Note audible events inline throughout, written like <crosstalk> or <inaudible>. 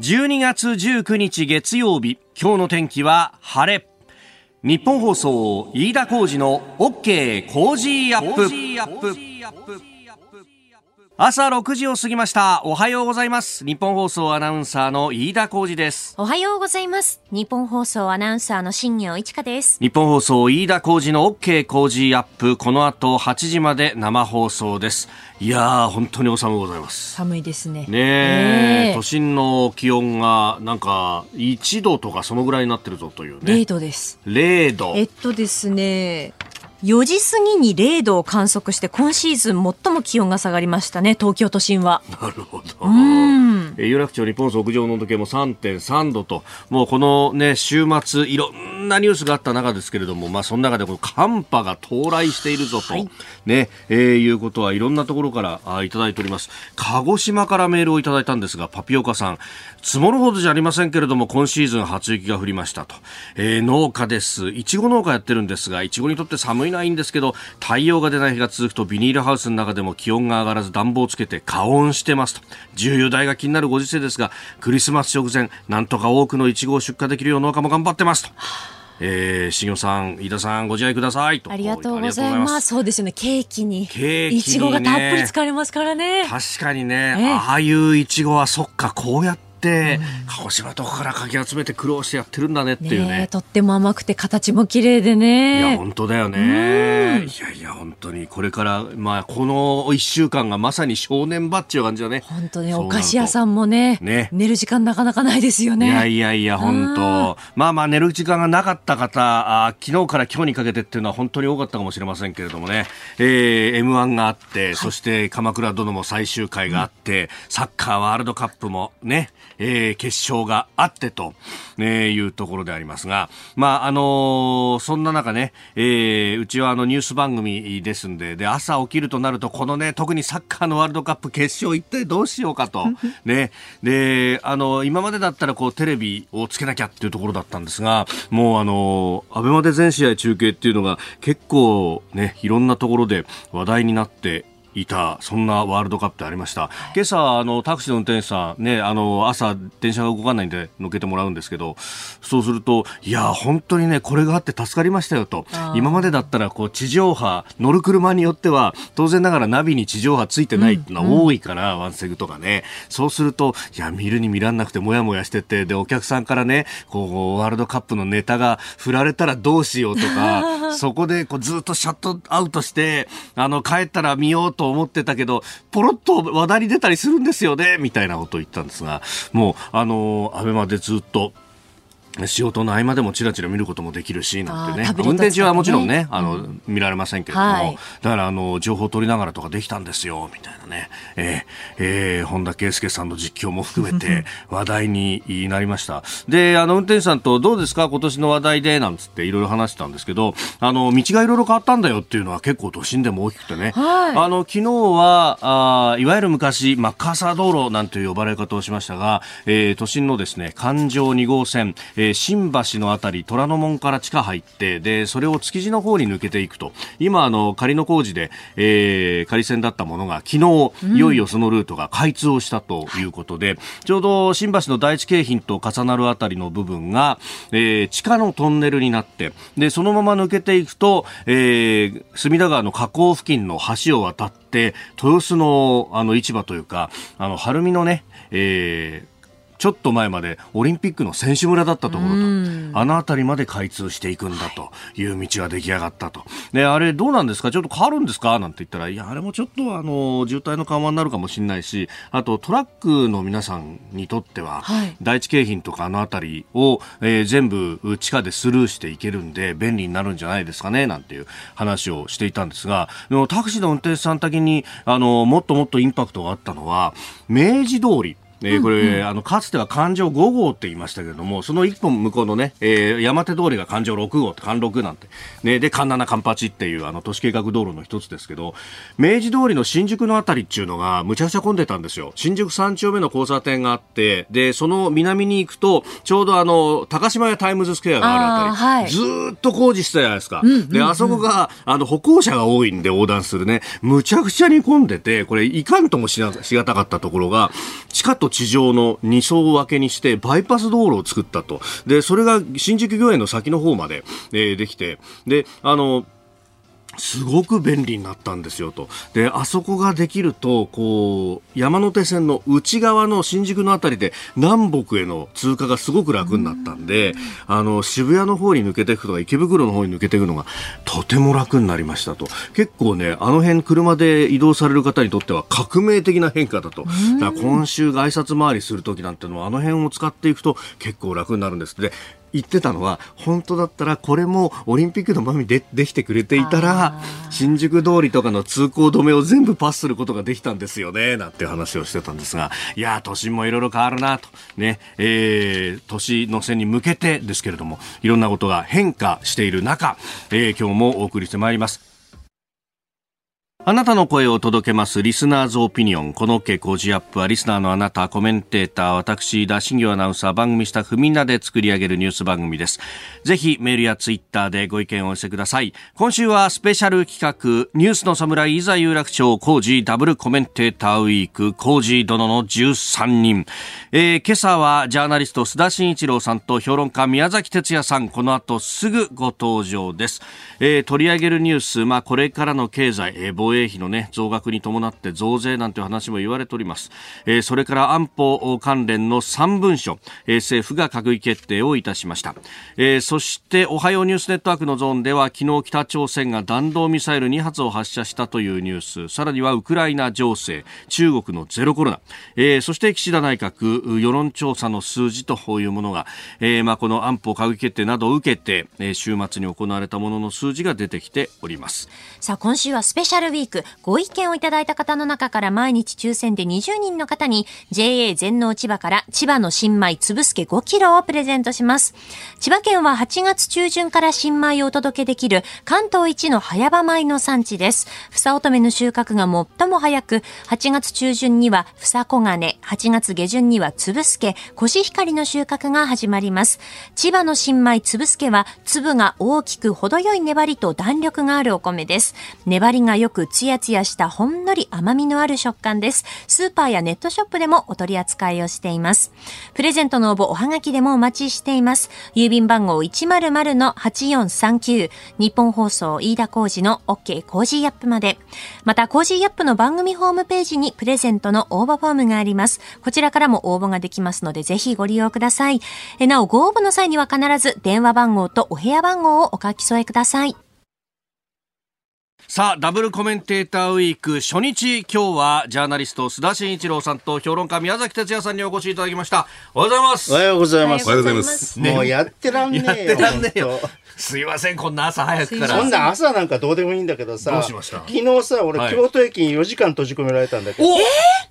12月19日月曜日今日の天気は晴れ。日本放送飯田浩二の OK 工事アップ。朝6時を過ぎました。おはようございます。日本放送アナウンサーの飯田浩二です。おはようございます。日本放送アナウンサーの新業一華です。日本放送飯田浩二の OK 工事アップ。この後8時まで生放送です。いやー本当にお寒いございます。寒いですね。ねえ、都心の気温がなんか1度とかそのぐらいになってるぞというね。0度です。0度。えっとですね4時過ぎに0度を観測して今シーズン最も気温が下がりましたね。東京都心は。なるほど。有楽町日本屋上の時計も3.3度と。もうこのね週末いろんなニュースがあった中ですけれどもまあその中でこの寒波が到来しているぞと、はい、ね、えー、いうことはいろんなところからあいただいております。鹿児島からメールをいただいたんですがパピオカさん積もるほどじゃありませんけれども今シーズン初雪が降りましたと、えー、農家です。いちご農家やってるんですがいちごにとって寒いないんですけど太陽が出ない日が続くとビニールハウスの中でも気温が上がらず暖房をつけて加温してますと。重油代が気になるご時世ですがクリスマス直前なんとか多くのいちごを出荷できるよう農家も頑張ってますと。えー、しさん、飯田さん、ご自愛くださいと。ありがとうございます。そうですよね、ケーキに。ケーキに、ね、いちごがたっぷり使われますからね。確かにね、ああいういちごはそっか、こうやって、鹿児島とかからかき集めて苦労してやってるんだねっていうね。ねとっても甘くて形も綺麗でね。いや、本当だよね。いやいや、本当にこれから、まあ、この一週間がまさに正念場っていう感じだね。本当ね、お菓子屋さんもね、ね寝る時間なかなかないですよね。いやいやいや、本当まあまあ、寝る時間がなかった方、あ昨日から今日にかけてっていうのは本当に多かったかもしれませんけれどもね、えー、M1 があって、はい、そして鎌倉殿も最終回があって、うん、サッカーワールドカップもね、えー、決勝があってと、えいうところでありますが、まあ、あのー、そんな中ね、えー、うちはあのニュース番組ですんで、で、朝起きるとなると、このね、特にサッカーのワールドカップ決勝一体どうしようかと、ね、で、あの、今までだったらこう、テレビをつけなきゃっていうところだったんですが、もうあの、アベマで全試合中継っていうのが結構ね、いろんなところで話題になっていたそんなワールドカップでありました。今朝あのタクシーの運転手さんねあの朝電車が動かないんで乗っけてもらうんですけどそうするといや本当にねこれがあって助かりましたよと。今までだったらこう地上波乗る車によっては当然ながらナビに地上波ついてないってのは多いから、うん、ワンセグとかね。そうするといや見るに見らんなくてもやもやしてて。でお客さんからねこうワールドカップのネタが振られたらどうしようとか <laughs> そこでこうずっとシャットアウトしてあの帰ったら見ようと思ってたけど、ポロッと話題に出たりするんですよね、みたいなことを言ったんですが、もう、あの、アベマでずっと、仕事の合間でもちらちら見ることもできるしなんてね、運転中はもちろんね、あの、うん、見られませんけれども、はい、だからあの情報を取りながらとかできたんですよみたいなね、えーえー、本田圭佑さんの実況も含めて <laughs> 話題になりました。で、あの運転手さんとどうですか？今年の話題でなんつっていろいろ話してたんですけど、あの道がいろいろ変わったんだよっていうのは結構都心でも大きくてね、はい、あの昨日はあいわゆる昔マッカーサー道路なんていう呼ばれ方をしましたが、えー、都心のですね環状2号線、えーえー、新橋のあたり虎ノ門から地下入ってでそれを築地の方に抜けていくと。今あの仮の工事で、えー、仮線だったものが昨日いよいよそのルートが開通をしたということで、うん、ちょうど新橋の第一京浜と重なるあたりの部分が、えー、地下のトンネルになってでそのまま抜けていくと、えー、隅田川の河口付近の橋を渡って豊洲のあの市場というかあの晴海のね、えーちょっと前までオリンピックの選手村だったところと、あの辺りまで開通していくんだとい。う道が出来上がったと。で、あれどうなんですか？ちょっと変わるんですか？なんて言ったら、いや、あれもちょっとあの、渋滞の緩和になるかもしれないし、あとトラックの皆さんにとっては、はい、第一京浜とかあの辺りを、えー、全部地下でスルーしていけるんで、便利になるんじゃないですかね？なんていう話をしていたんですが、でもタクシーの運転手さん的に、あの、もっともっとインパクトがあったのは、明治通り、えー、これ、あの、かつては環状5号って言いましたけれども、その一本向こうのね、えー、山手通りが環状6号って環6なんて、ね、で、環7環8っていう、あの、都市計画道路の一つですけど、明治通りの新宿のあたりっていうのが、むちゃくちゃ混んでたんですよ。新宿3丁目の交差点があって、で、その南に行くと、ちょうどあの、高島屋タイムズスクエアがあるあたり、はい、ずっと工事してたじゃないですか。うんうんうん、で、あそこが、あの、歩行者が多いんで横断するね、むちゃくちゃに混んでて、これ、いかんともしなしがたかったところが、地下とと地上の2層分けにしてバイパス道路を作ったと。で、それが新宿御苑の先の方まで、えー、できて、で、あの、すごく便利になったんですよと。で、あそこができると、こう、山手線の内側の新宿のあたりで南北への通過がすごく楽になったんで、あの、渋谷の方に抜けていくとか池袋の方に抜けていくのがとても楽になりましたと。結構ね、あの辺車で移動される方にとっては革命的な変化だと。だから今週挨拶回りするときなんてのはあの辺を使っていくと結構楽になるんです。で、言ってたのは本当だったらこれもオリンピックの場面でできてくれていたら新宿通りとかの通行止めを全部パスすることができたんですよねなんて話をしてたんですが。いや都心もいろいろ変わるなと。ね、えー、年の瀬に向けてですけれどもいろんなことが変化している中、えー、今日もお送りしてまいります。あなたの声を届けますリスナーズオピニオン。この OK 工事アップはリスナーのあなた、コメンテーター、私、田新業アナウンサー、番組スタッフみんなで作り上げるニュース番組です。ぜひメールやツイッターでご意見をお寄せください。今週はスペシャル企画、ニュースの侍いざ有楽町工事ダブルコメンテーターウィーク工事殿の13人。えー、今朝はジャーナリスト須田慎一郎さんと評論家宮崎哲也さん、この後すぐご登場です。えー、取り上げるニュース、まあこれからの経済、えー、防衛費のね、増額に伴って増税なんていう話も言われております。えー、それから安保関連の3文書、えー、政府が閣議決定をいたしました。えー、そして、おはようニュースネットワークのゾーンでは、昨日北朝鮮が弾道ミサイル2発を発射したというニュース、さらにはウクライナ情勢、中国のゼロコロナ、えー、そして岸田内閣、世論調査の数字というものが、えー、まあこの安保閣議決定などを受けて、えー、週末に行われたものの数字が出てきております。さあ、今週はスペシャルウィーク、ご意見をいただいた方の中から毎日抽選で20人の方に JA 全農千葉から千葉の新米つぶすけ5キロをプレゼントします。千葉県は8月中旬から新米をお届けできる関東一の早場米の産地です。房乙女の収穫が最も早く、8月中旬には房小金、8月下旬にはつぶすけ、コシヒカリの収穫が始まります。千葉の新米つぶすけは粒が大きく程よい粘りと弾力があるお米です。粘りがよくツヤツヤしたほんのり甘みのある食感です。スーパーやネットショップでもお取り扱いをしています。プレゼントの応募おはがきでもお待ちしています。郵便番号100-8439日本放送飯田工事の OK コージーアップまで。また、 Cozy up の番組ホームページにプレゼントの応募フォームがあります。こちらからも応募ができますので、ぜひご利用ください。なお、ご応募の際には必ず電話番号と郵便番号をお書き添えください。さあ、ダブルコメンテーターウィーク初日、今日はジャーナリスト須田慎一郎さんと評論家宮崎哲弥さんにお越しいただきました。おはようございます。おはようございます。おはようございます。もうやってらんねえよ。やってらんねえよ。すいません、こんな朝早くから。そんな朝なんかどうでもいいんだけどさ、昨日さ、俺、はい、京都駅に4時間閉じ込められたんだけど。え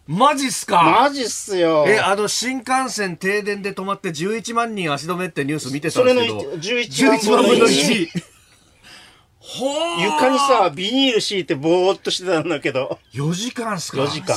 ー、マジっすか？マジっすよ。え、あの、新幹線停電で止まって11万人足止めってニュース見てたんですけど。それの11万分の1。床にさ、ビニール敷いてぼーっとしてたんだけど。4時間っすか ?4 時間。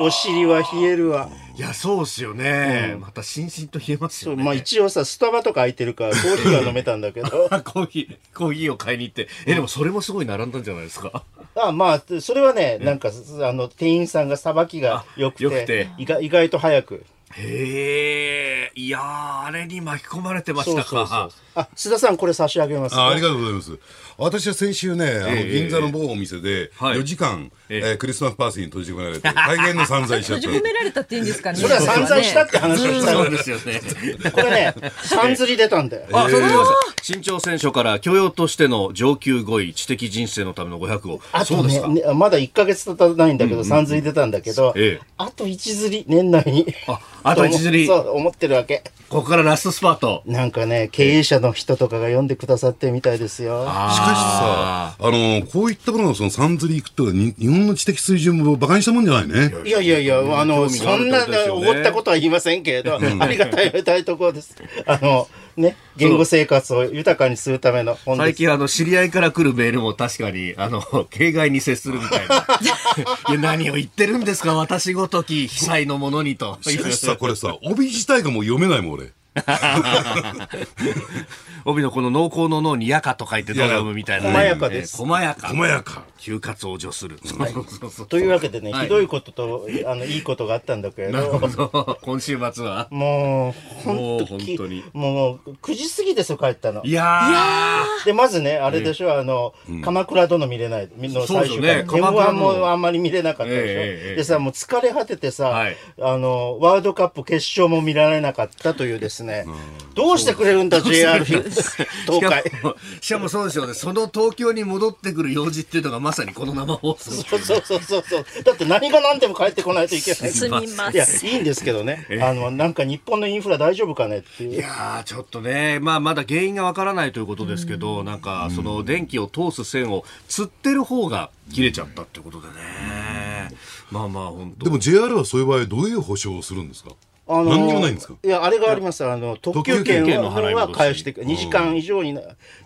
お尻は冷えるわ。いや、そうっすよね。うん、またしんしんと冷えますよね。まあ一応さ、スタバとか空いてるから、コーヒーは飲めたんだけど。<laughs> コーヒー、コーヒーを買いに行って。え、でもそれもすごい並んだんじゃないですか？あまあ、それはね、なんか、あの、店員さんがさばきが良くて、くて意外と早く。へえ、いやあれに巻き込まれてましたか。そうそうそうあ、須田さん、これ差し上げます、あ。ありがとうございます。私は先週ね、あの銀座の某お店で4時間、えー、クリスマスパーティーに閉じ込められて、大変な散財しちゃった。閉じ込められたっていいんですかね。それは散財したって話をしたそうですよね。これね、散釣り出たんだよ。あ、そう新潮選書から教養としての上級5位、知的人生のための500を。あとね、ねまだ1か月経たないんだけど、散釣り出たんだけど、あと1釣り、年内に。あ、あと1釣り。そう、思ってるわけ。ここからラストスパート。なんかね、経営者の人とかが読んでくださってみたいですよ。しかしさ、あの、こういったもののそのサンズリークって日本の知的水準も馬鹿にしたもんじゃないね。いやいやいや、あの、そんなおごったことは言いませんけれど、ありがたい、たいところです。あの、<laughs> ね、言語生活を豊かにするための本最近あの、知り合いから来るメールも確かに、あの、形骸に接するみたいな。<laughs> いや、何を言ってるんですか、私ごとき、被災のものにと。しかしさ、これさ、帯自体がもう読めないもん、俺。帯のこの濃厚の脳にやかと書いてドラムみたいな、ね。細やかです細やか。細やか。休活を助する。というわけでね、はいひどいことと、あの、いいことがあったんだけなるど、ほど。今週末は？もう、もう本当にもう、9時過ぎですよ、帰ったのい。やで、まずね、あれでしょ、あの、鎌倉殿見れない、の最終そうです回。よね鎌倉 M1 殿もあんまり見れなかったでしょ。でさ、もう疲れ果ててさ、はいあの、ワールドカップ決勝も見られなかったというですね、どうしてくれるんだ、JR <laughs> 東ー。海。しかも、しかもそうでしょうね。その東京に戻ってくる用事っていうのがまさにこの生放送。そうそうそうそうそう。だって何が何でも帰ってこないといけない。すみまいや、せん。いいんですけどね。あの、なんか日本のインフラ大丈夫かねっていう。いやーちょっとね、まあ、まだ原因がわからないということですけど、なんか、その電気を通す線を釣ってる方が切れちゃったってことでね。まあまあ、本当でも JR はそういう場合どういう保証をするんですかあの何にもないんですか？いや、あれがあります。あの、特急券のは返して、2時間以上にな、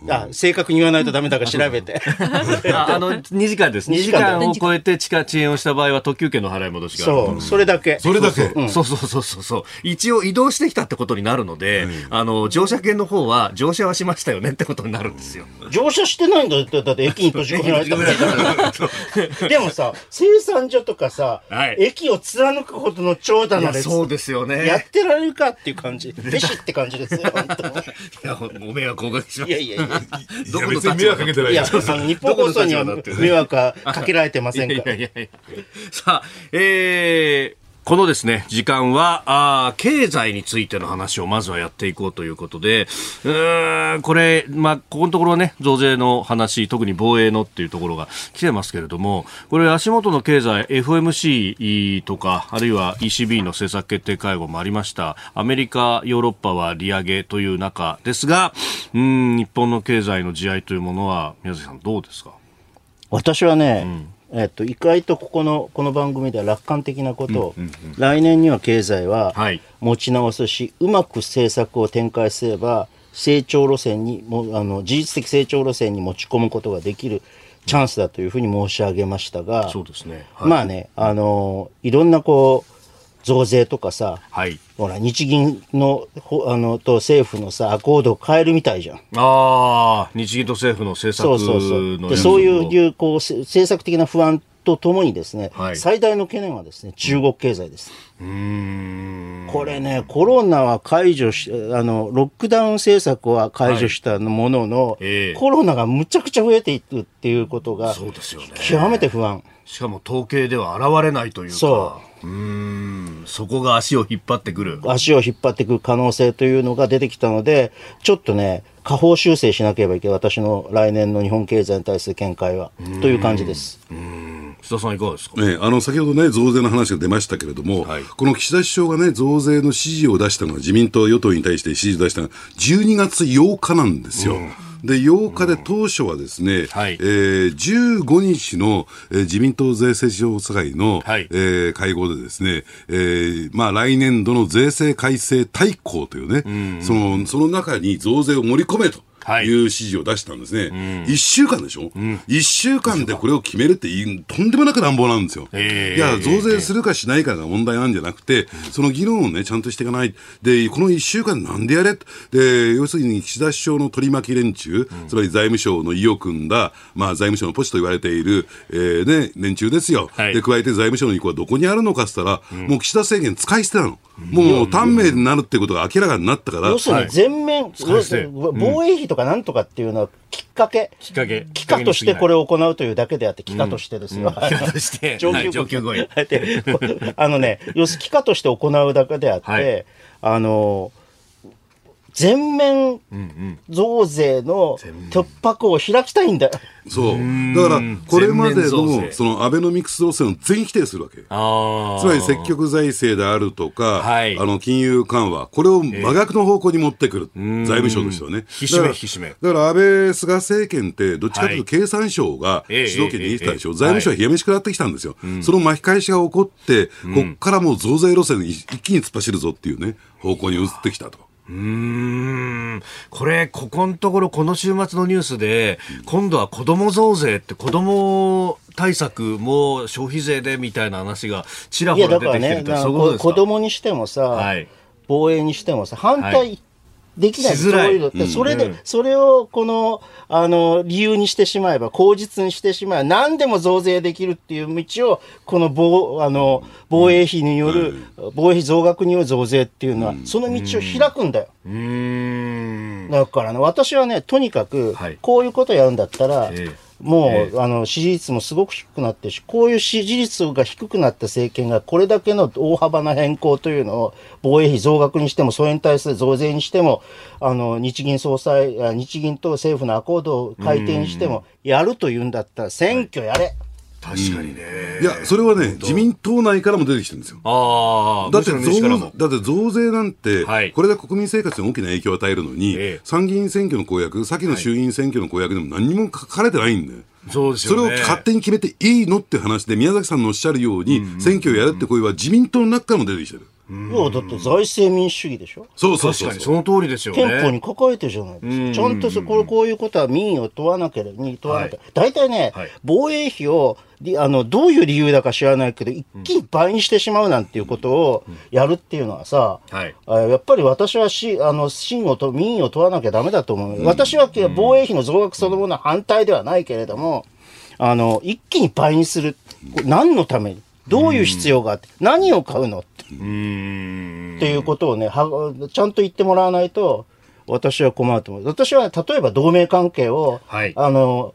あ、正確に言わないとダメだから調べて。<laughs> ああの、2時間です。2 2時時間間を超えて地下遅延をした場合は特急券の払い戻しがあるそう、それだけ。それだけ？そうそうそうそうそう。一応移動してきたってことになるので、あの、乗車券の方は乗車はしましたよねってことになるんですよ。乗車してないんだって、だって駅に閉じ込められたんだから。でもさ、生産所とかさ、はい駅を貫くほどの長蛇の列。そうですよね。やってられるかっていう感じ。べしって感じですよ、<laughs> 本当に。いや、ご迷惑をおかけしまいやいやいや。す。どこの別に迷惑かけてないいや、あの日本放送には <laughs> 迷惑はかけられてませんから。いやいやいやさあ、えーこのですね、時間は、あー経済についての話をまずはやっていこうということで、うーん、これ、まあ、ここのところね、増税の話、特に防衛のっていうところが来てますけれども、これ足元の経済、FOMC とか、あるいは ECB の政策決定会合もありました。アメリカ、ヨーロッパは利上げという中ですが、うーん、日本の経済の地合いというものは、宮崎さんどうですか？私はね、えっと、意外とここの、この番組では楽観的なことを、来年には経済ははい。持ち直すし、うまく政策を展開すれば、成長路線にも、あの、事実的成長路線に持ち込むことができるチャンスだというふうに申し上げましたが、そうですね。はい。まあね、あの、いろんなこう、増税とかさ、はい。ほら、日銀の、ほあの、と政府のさ、アコードを変えるみたいじゃん。ああ、日銀と政府の政策のそうそうそう。で、そういうこう、せ政策的な不安とともにですね、はい最大の懸念はですね、中国経済です。うーん。これね、コロナは解除し、あの、ロックダウン政策は解除したものの、ええコロナがむちゃくちゃ増えていくっていうことが、そうですよね。極めて不安。しかも統計では現れないというか。。そううーん。そこが足を引っ張ってくる。足を引っ張っていく可能性というのが出てきたので、ちょっとね、下方修正しなければいけない。私の来年の日本経済に対する見解は。という感じです。須田さんいかがですか？ね、あの先ほどね、増税の話が出ましたけれども、はいこの岸田首相がね、増税の指示を出したのは、自民党、与党に対して指示を出したのは、12月8日なんですよ。で、8日で当初はですね、はい。えー15日の、えー自民党税制調査会の、はい。えー会合でですね、えーまあ来年度の税制改正大綱というね、その、その中に増税を盛り込めと。はいいう指示を出したんですね。一、週間でしょ？一、週間でこれを決めるっていいとんでもなく乱暴なんですよ。ええいや、増税するかしないかが問題なんじゃなくて、その議論をね、ちゃんとしていかない。で、この一週間なんでやれ？で、要するに岸田首相の取り巻き連中、つまり財務省の意を組んだ、まあ財務省のポチと言われている、えーね、連中ですよ。はいで、加えて財務省の意向はどこにあるのかって言ったら、もう岸田政権使い捨てなの。もう短命になるってことが明らかになったから、要するに全面、使い捨て防衛費とかなんとかっていうのはきっかけ。きっかけ。機関としてこれを行うというだけであって、機関としてですよ。機関として。上はい。級上級語彙であのね、要するに機関として行うだけであって、はい。あの、全面増税の突破口を開きたいんだ。よ。そう。だから、これまでの、そのアベノミクス路線を全否定するわけ。ああ。つまり積極財政であるとか、はい。あの金融緩和、これを真逆の方向に持ってくる、財務省としてはね。引き締めだから引き締め。だから安倍、菅政権って、どっちかというと経産省がええ主導権握ってたでしょ、ええ財務省は冷や飯食らってきたんですよ、その巻き返しが起こって、こっからもう増税路線に一気に突っ走るぞっていうね、方向に移ってきたと。うーん。これ、ここのところ、この週末のニュースで、今度は子供増税って、子供対策も消費税でみたいな話がちらほら出てきてるって、なそういうことですか？子供にしてもさ、はい。防衛にしてもさ、反は対できない、しづらい。そういうのって、それで、それをこの、あの、理由にしてしまえば、口実にしてしまえば、何でも増税できるっていう道を、この防、あの、防衛費による、防衛費増額による増税っていうのは、その道を開くんだよ。うーん。だからね、私はね、とにかくはい、こういうことやるんだったら、ええもう、えあの、支持率もすごく低くなってるし、こういう支持率が低くなった政権がこれだけの大幅な変更というのを、防衛費増額にしても、それに対する増税にしても、あの、日銀総裁、あ日銀と政府のアコードを改定にしても、やるというんだったら、選挙やれ。確かにね。いや、それはね、自民党内からも出てきてるんですよ。ああ、だって増もだって増税なんて、はいこれで国民生活に大きな影響を与えるのに、ええ参議院選挙の公約、先の衆議院選挙の公約でも何にも書かれてないんだよ。そうですそれ。を勝手に決めていいのって話で、宮崎さんのおっしゃるように、選挙をやるって声は自民党の中からも出てきてる。いや、だって財政民主主義でしょ？そうそうそうそう。確かにその通りですよね。憲法に書かれてるじゃないですか。ちゃんとそこれこういうことは民意を問わなければ、に問わなきゃ。大体ね、はい。防衛費を、りあの、どういう理由だか知らないけど、一気に倍にしてしまうなんていうことをやるっていうのはさ、はい。あやっぱり私はし、あの、真をと、民意を問わなきゃダメだと思う。私は防衛費の増額そのものは反対ではないけれども、あの、一気に倍にする。何のために？どういう必要があって、何を買うの？って。いうことをね、はちゃんと言ってもらわないと、私は困ると思う。私は、例えば同盟関係を、はいあの、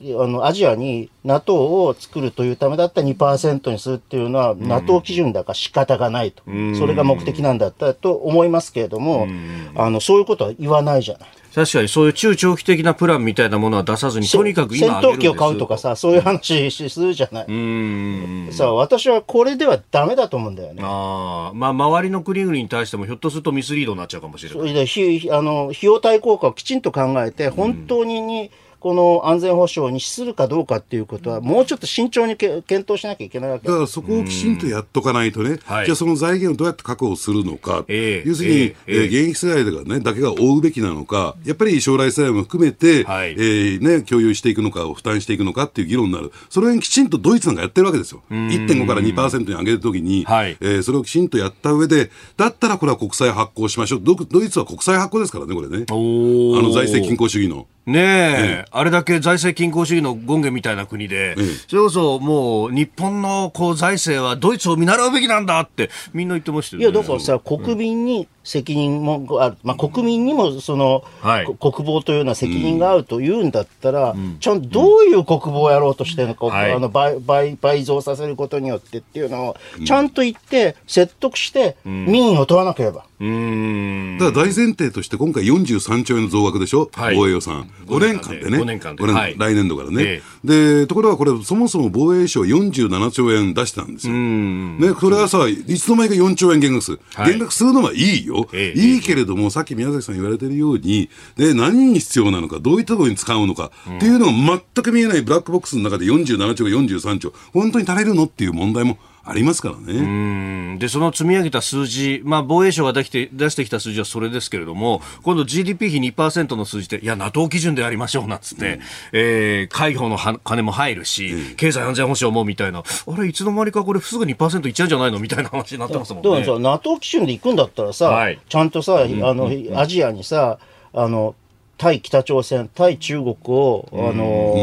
あの、アジアに NATO を作るというためだったら2%にするっていうのは、NATO 基準だから仕方がないと。それが目的なんだったらと思いますけれども、あの、そういうことは言わないじゃない。確かにそういう中長期的なプランみたいなものは出さずに、とにかく今戦闘機を買うとかさ、そういう話するじゃない。うーん。さあ、私はこれではダメだと思うんだよね。ああ、まあ周りの国々に対してもひょっとするとミスリードになっちゃうかもしれない。それで費あの費用対効果をきちんと考えて、本当ににこの安全保障に資するかどうかっていうことは、もうちょっと慎重にけ検討しなきゃいけないわけだ。からそこをきちんとやっとかないとね、はい。じゃあその財源をどうやって確保するのか、ええ要するに、ええ。えええー現役世代が、ね、だけが追うべきなのか、やっぱり将来世代も含めて、はい。えーね、共有していくのか、負担していくのかっていう議論になる、それをきちんとドイツなんかやってるわけですよ、1.5から2%に上げるときに、はい。えーそれをきちんとやった上で、だったらこれは国債発行しましょう、ドドイツは国債発行ですからね、これね、あの財政均衡主義の。ねえ、あれだけ財政均衡主義の権限みたいな国で、ええそれこそもう日本のこう財政はドイツを見習うべきなんだってみんな言ってましたよね。いや、だからさ、国民に責任もある、まあ、国民にもその、はい。こ国防というような責任があるというんだったら、ちゃんとどういう国防をやろうとしてるのか、はい。あの倍倍倍増させることによってっていうのを、ちゃんと言って、説得して、民意を問わなければ。うーん。だから大前提として今回43兆円の増額でしょ、はい。防衛予算。5年間で。ね。5年間で。五はい。来年度からね、えで、ところがこれ、そもそも防衛省47兆円出してたんですよ。ね、これはさ、いつの間にか4兆円減額する。はい。減額するのはいいよ。ええいいけれども、さっき宮崎さん言われてるように、で、何に必要なのか、どういったところに使うのか、っていうのが全く見えないブラックボックスの中で47兆、43兆、本当に足りるのっていう問題もありますからね。うん。でその積み上げた数字、まあ、防衛省が出して出してきた数字はそれですけれども、今度 GDP 比2%の数字で、いや、NATO 基準でやりましょうなっつって、えー、海保のは金も入るし、経済安全保障もみたいな、あれ、いつの間にかこれ、すぐ2%いっちゃうんじゃないの？みたいな話になってますもんね。だか NATO 基準で行くんだったらさ、はい。ちゃんとさ、あの、アジアにさ、あの、対北朝鮮、対中国を、あの、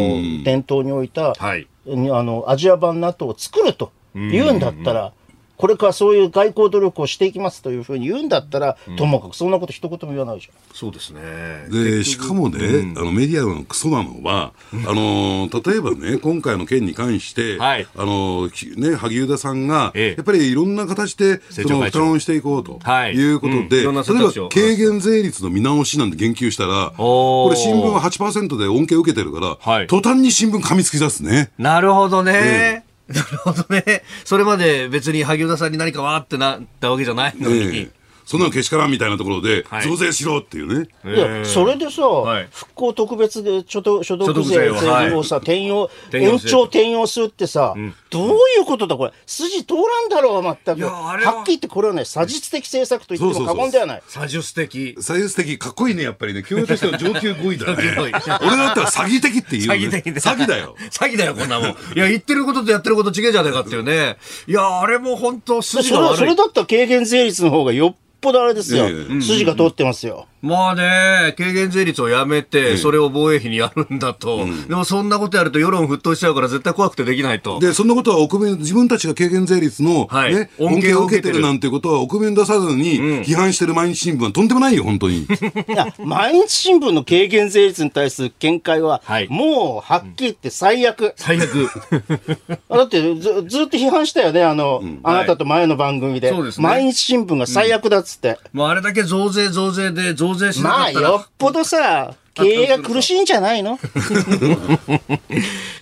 伝統に置いた、はい。にあの、アジア版 NATO を作ると言うんだったら、これからそういう外交努力をしていきますというふうに言うんだったら、ともかくそんなこと一言も言わないじゃん。そうですね。でしかもね、あのメディアのクソなのは、あの例えばね、今回の件に関して、はい。あのきね、萩生田さんが、ええ。やっぱりいろんな形でその負担をしていこうとはい。いうことで、うん。例えば軽減税率の見直しなんて言及したら、これ、新聞は8%で恩恵を受けてるから、はい。途端に新聞噛みつき出すね。なるほどね。<laughs> なるほどね。それまで別に萩生田さんに何かわーってなったわけじゃないのに。ええ。そんなのけしからんみたいなところで、はい。増税しろっていうね。いや、それでさ、はい。復興特別で所得所得税をはい。をさ、転用、延長転用するってさ、どういうことだこれ。筋通らんだろう、全く。いやあれははっきり言ってこれはね、写実的政策と言っても過言ではない。左術的。最終的かっこいいね、やっぱりね。教養としては上級5位だね。<laughs> 俺だったら詐欺的って言う、ね。詐欺的で詐欺だよ。詐欺だよ、こんなもん。<laughs> いや、言ってることとやってること違えじゃねえかっていうね。いや、あれも本当それは、筋が悪い。それだったら軽減税率の方がよっぽどあれですよ。筋が通ってますよ。まあね、軽減税率をやめて、それを防衛費にやるんだと。でもそんなことやると世論沸騰しちゃうから絶対怖くてできないと。で、そんなことは国民、自分たちが軽減税率の、はいね、恩恵恩恵を受けてるなんていうことは国民出さずに批判してる毎日新聞はとんでもないよ、本当に。<laughs> いや、毎日新聞の軽減税率に対する見解は、はいもうはっきり言って最悪。最悪。<laughs> あだってずずっと批判したよね、あの、あなたと前の番組で。そうですね毎日新聞が最悪だっつって。もうあれだけ増税増税で増税しなまあ、かったら。よっぽどさ、経営が苦しいんじゃないの？<laughs>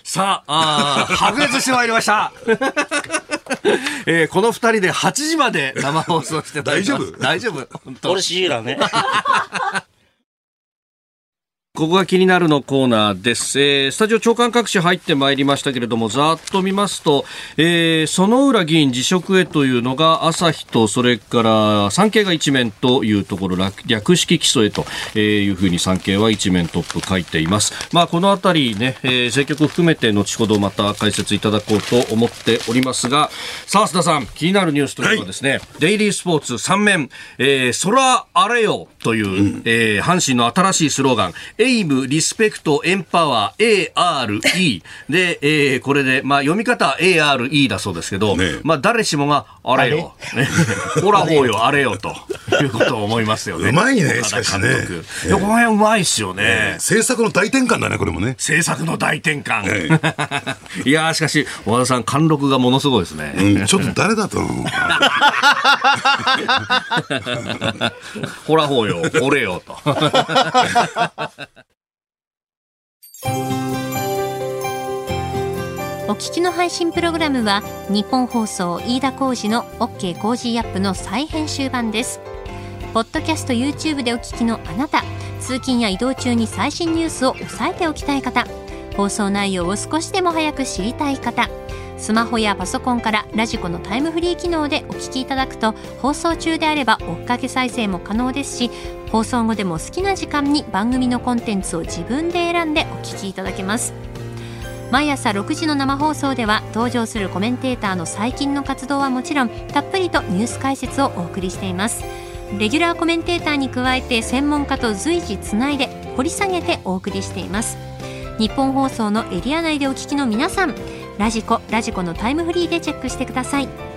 さあ、あー白熱してまいりました。<laughs> えーこの二人で8時まで生放送して大丈夫？大丈夫本当俺シーラね。<laughs> ここが気になるのコーナーです。えースタジオ長官各紙入ってまいりましたけれども、ざーっと見ますと、えー、園浦議員辞職へというのが朝日と、それから産経が一面というところ、略略式起訴へというふうに産経は一面トップ書いています。まあ、このあたりね、えー政局含めて後ほどまた解説いただこうと思っておりますが、さあ、須田さん、気になるニュースというのはですね、デイリースポーツ3面、えー、空あれよという、えー阪神の新しいスローガン、エイム、リスペクト、エンパワー、ARE で、えーこれで、まあ読み方は ARE だそうですけど、ねえまあ誰しもが、あれよ、ね、<laughs> ほらほうよ、あれよ、ということを思いますよね。うまいねしかしね監督いや、この辺うまいっすよね。政策の大転換だね、これもね。政策の大転換。<laughs> いやーしかし、和田さん、貫禄がものすごいですね。うん、ちょっと誰だと思う <laughs> ほらほうよ、ほれよ、と。お聞きの配信プログラムは日本放送飯田浩司の OK コージーアップの再編集版です。ポッドキャスト YouTube でお聞きのあなた通勤や移動中に最新ニュースを押さえておきたい方放送内容を少しでも早く知りたい方スマホやパソコンからラジコのタイムフリー機能でお聞きいただくと放送中であれば追っかけ再生も可能ですし放送後でも好きな時間に番組のコンテンツを自分で選んでお聞きいただけます。毎朝6時の生放送では登場するコメンテーターの最近の活動はもちろんたっぷりとニュース解説をお送りしています。レギュラーコメンテーターに加えて専門家と随時つないで掘り下げてお送りしています。日本放送のエリア内でお聞きの皆さんラジコラジコのタイムフリーでチェックしてください。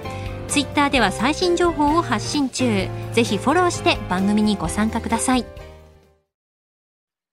ツイッターでは最新情報を発信中ぜひフォローして番組にご参加ください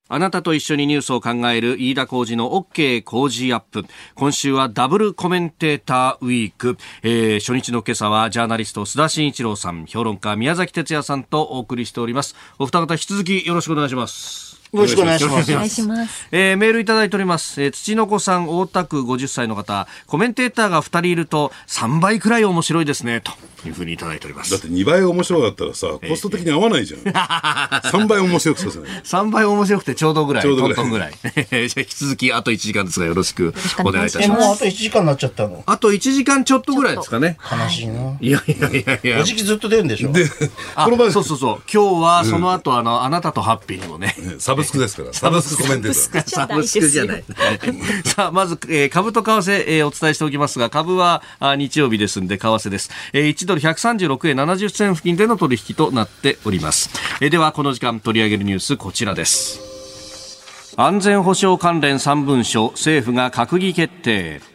あなたと一緒にニュースを考える飯田浩二の OK 工事アップ。今週はダブルコメンテーターウィーク。えー初日の今朝はジャーナリスト須田慎一郎さん、評論家宮崎哲也さんとお送りしております。お二方引き続きよろしくお願いします。よろしくお願いします。お願いしますえーメールいただいております。えー土の子さん、大田区50歳の方、コメンテーターが2人いると3倍くらい面白いですね、というふうにいただいておりますだっ。て2倍面白かったらさ、コスト的に合わないじゃん。<laughs> 3倍面白くさせない。3倍面白くてちょうどぐらい、ちょうどぐらいトントンぐらい。<laughs> じゃあ引き続きあと1時間ですがよろしくお願いいたえ、します。もうあと1時間になっちゃったの？あと1時間ちょっとぐらいですかね。悲しいな。いやいやいやいやお。じきずっと出るんでしょ？で、あこの場合、そうそうそう。今日はその後、あの、あなたとハッピーにもね。サブスクですから。サブスクコメンテーター。サブスクじゃない。<laughs> さあ、まず、えー株と為替、えーお伝えしておきますが、株はあ日曜日ですんで、為替です。えー1ドル136円70銭付近での取引となっております。えでは、この時間取り上げるニュース、こちらです。安全保障関連3文書、政府が閣議決定。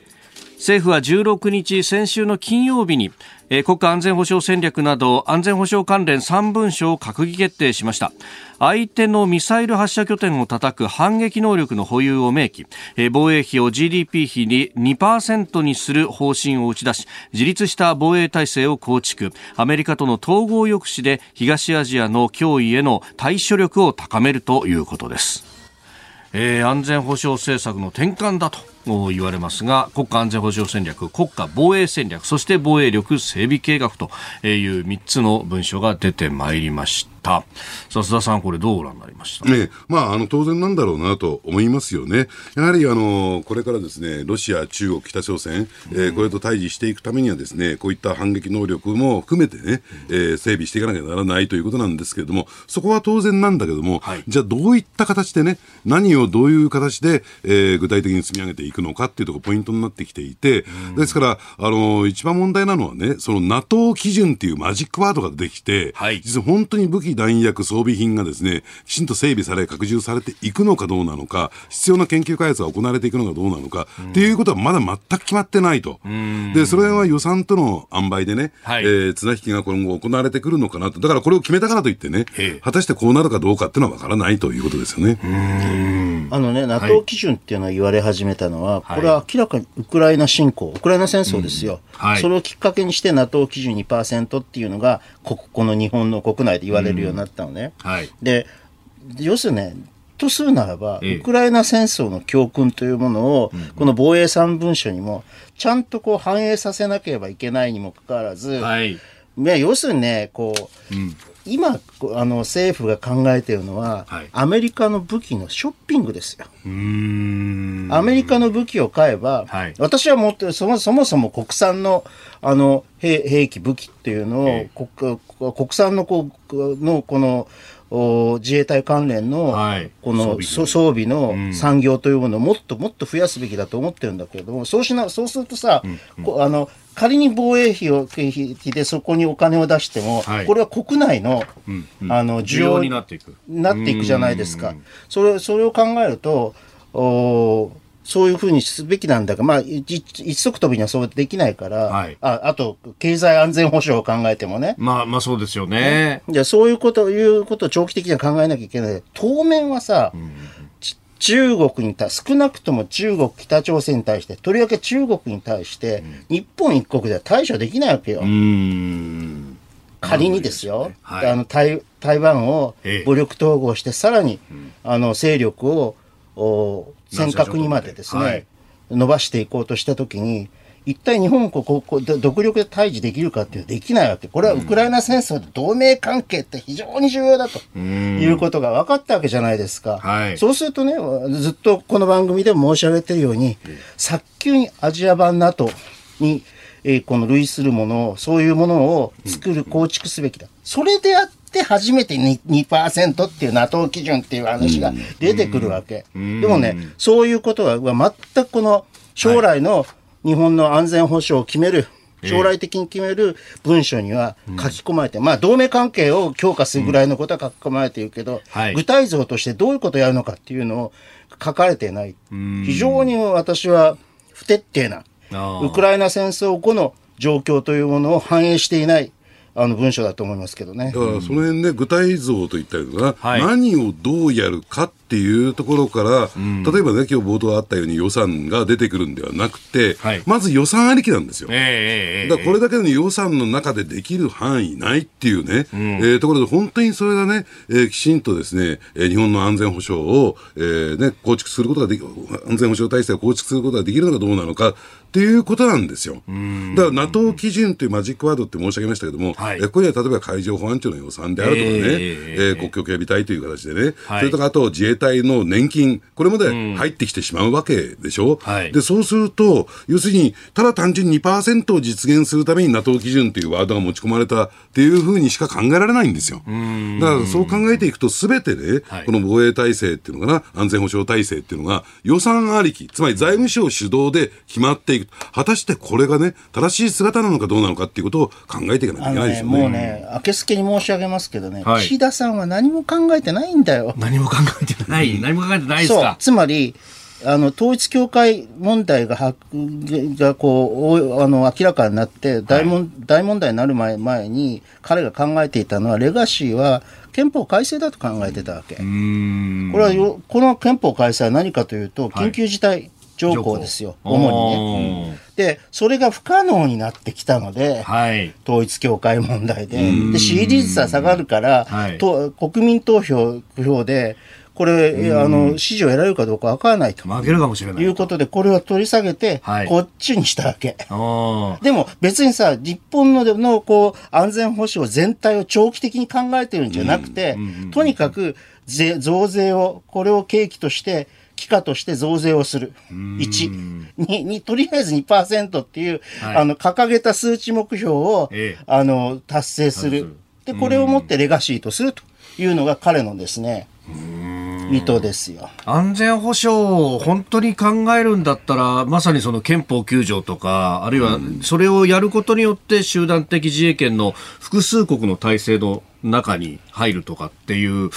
政府は16日、先週の金曜日に、国家安全保障戦略など安全保障関連3文書を閣議決定しました。相手のミサイル発射拠点を叩く反撃能力の保有を明記、防衛費を GDP 比に2%にする方針を打ち出し自立した防衛体制を構築。アメリカとの統合抑止で東アジアの脅威への対処力を高めるということです。えー安全保障政策の転換だと。言われますが、国家安全保障戦略、国家防衛戦略、そして防衛力整備計画という3つの文書が出てまいりました。さあ、須田さん、これどうご覧になりました？ね、まあ、あの、当然なんだろうなと思いますよね。やはり、あの、これからですね、ロシア、中国、北朝鮮、えー、これと対峙していくためにはですね、こういった反撃能力も含めてね、えー、整備していかなきゃならないということなんですけれども、そこは当然なんだけども、はい、じゃあどういった形でね、何をどういう形で、えー、具体的に積み上げていくのかっていうところポイントになってきていて、ですから、あの、一番問題なのはね、その NATO 基準っていうマジックワードが出てきて、はい、実は本当に武器弾薬装備品がですね、きちんと整備され、拡充されていくのかどうなのか、必要な研究開発が行われていくのかどうなのか、うん、っていうことはまだ全く決まってないと。で、それは予算との塩梅でね、はい、えー、綱引きが今後行われてくるのかなと。だからこれを決めたからといってね、果たしてこうなるかどうかっていうのはわからないということですよね。あのね、NATO 基準っていうのは言われ始めたのは、はい、これは明らかにウクライナ侵攻、ウクライナ戦争ですよ。はい、それをきっかけにして NATO 基準2%っていうのが、ここの日本の国内で言われるようになったのね。はい、で要するにねとするならば、ウクライナ戦争の教訓というものを、この防衛三文書にもちゃんとこう反映させなければいけないにもかかわらず、はい、要するにねこう、うん、今あの政府が考えているのは、はい、アメリカの武器のショッピングですよ。アメリカの武器を買えば、はい、私は持ってるそもそも国産のあの兵器武器っていうのを、国国産のこのこの自衛隊関連のこの装備の。産業というものをもっともっと増やすべきだと思ってるんだけれどもそうしなそうするとさ、あの仮に防衛費を経費でそこにお金を出しても、これは国内の,、あの需要になっていくなっていくじゃないですか。それそれを考えるとおそういうふうにすべきなんだが、まあ、一足飛びにはそうできないから、はい、ああと、経済安全保障を考えてもね。まあ、まあそうですよね。じゃそういうこと、いうことを長期的には考えなきゃいけない。当面はさ、うん、中国に対少なくとも中国、北朝鮮に対して、とりわけ中国に対して、うん、日本一国では対処できないわけよ。仮にですよ、はい、あの台台湾を武力統合して、さらに、あの勢力をお尖閣にまでですね、はい、伸ばしていこうとしたときに、一体日本こここ独力で対峙できるかっていうできないわけ。これはウクライナ戦争で同盟関係って非常に重要だということが分かったわけじゃないですか。はい、そうするとね、ずっとこの番組でも申し上げてるように、早急にアジア版 NATO に、えー、この類するものを、そういうものを作る、構築すべきだ。それであって初めて 2%, 2っていう NATO 基準っていう話が出てくるわけ。でもね、そういうことは全くこの将来の日本の安全保障を決める、将来的に決める文書には書き込まれて、まあ同盟関係を強化するぐらいのことは書き込まれているけど、具体像としてどういうことをやるのかっていうのを書かれてない。非常に私は不徹底な、ウクライナ戦争後の状況というものを反映していないあの文章だと思いますけどね。だからその辺ね、具体像といったりとか、はい、何をどうやるかっていうところから、うん、例えばね、今日冒頭あったように予算が出てくるんではなくて、はい、まず予算ありきなんですよ。えー、だこれだけの予算の中でできる範囲ないっていうね、うん、えー、ところで本当にそれがね、えー、きちんとですね、えー、日本の安全保障を、えーね、構築することができ、安全保障体制を構築することができるのかどうなのかっていうことなんですよ。だから NATO 基準というマジックワードって申し上げましたけども、はい、ここには例えば海上保安庁の予算であるとかね、えー、えー、国境警備隊という形でね、はい、それとかあと自衛隊の年金、これまで入ってきてしまうわけでしょ？はい、で、そうすると、要するに、ただ単純に2%を実現するために NATO 基準というワードが持ち込まれたっていうふうにしか考えられないんですよ。だからそう考えていくと、すべてで、はい、この防衛体制っていうのかな、安全保障体制っていうのが予算ありき、つまり財務省主導で決まっていく。果たしてこれがね、正しい姿なのかどうなのかっていうことを考えていかなきゃいけないですよね。ねもうね、明けすけに申し上げますけどね、はい、岸田さんは何も考えてないんだよ。何も考えてない。何も考えてないですか？つまり、あの統一教会問題ががこうあの明らかになって大問はい、大問題になる前前に彼が考えていたのはレガシーは憲法改正だと考えてたわけ。これはよこの憲法改正は何かというと緊急事態条項ですよ、主にね。で、それが不可能になってきたので、はい。統一教会問題で。で、支持率は下がるから、はいと国民投票票で、これ、あの、支持を得られるかどうかわからないと。負けるかもしれない。いうことで、これを取り下げてはい、こっちにしたわけ。あでも別にさ、日本ののこう安全保障全体を長期的に考えてるんじゃなくて、とにかく税増税を、これを契機として、期間として増税をする。1。に、に、とりあえず2%っていう、はい。あの、掲げた数値目標を、ええ。あの、達成する。で、これをもってレガシーとするというのが彼のですね、意図ですよ。安全保障を本当に考えるんだったら、まさにその憲法9条とか、あるいはそれをやることによって集団的自衛権の複数国の体制の中に入るとかっていう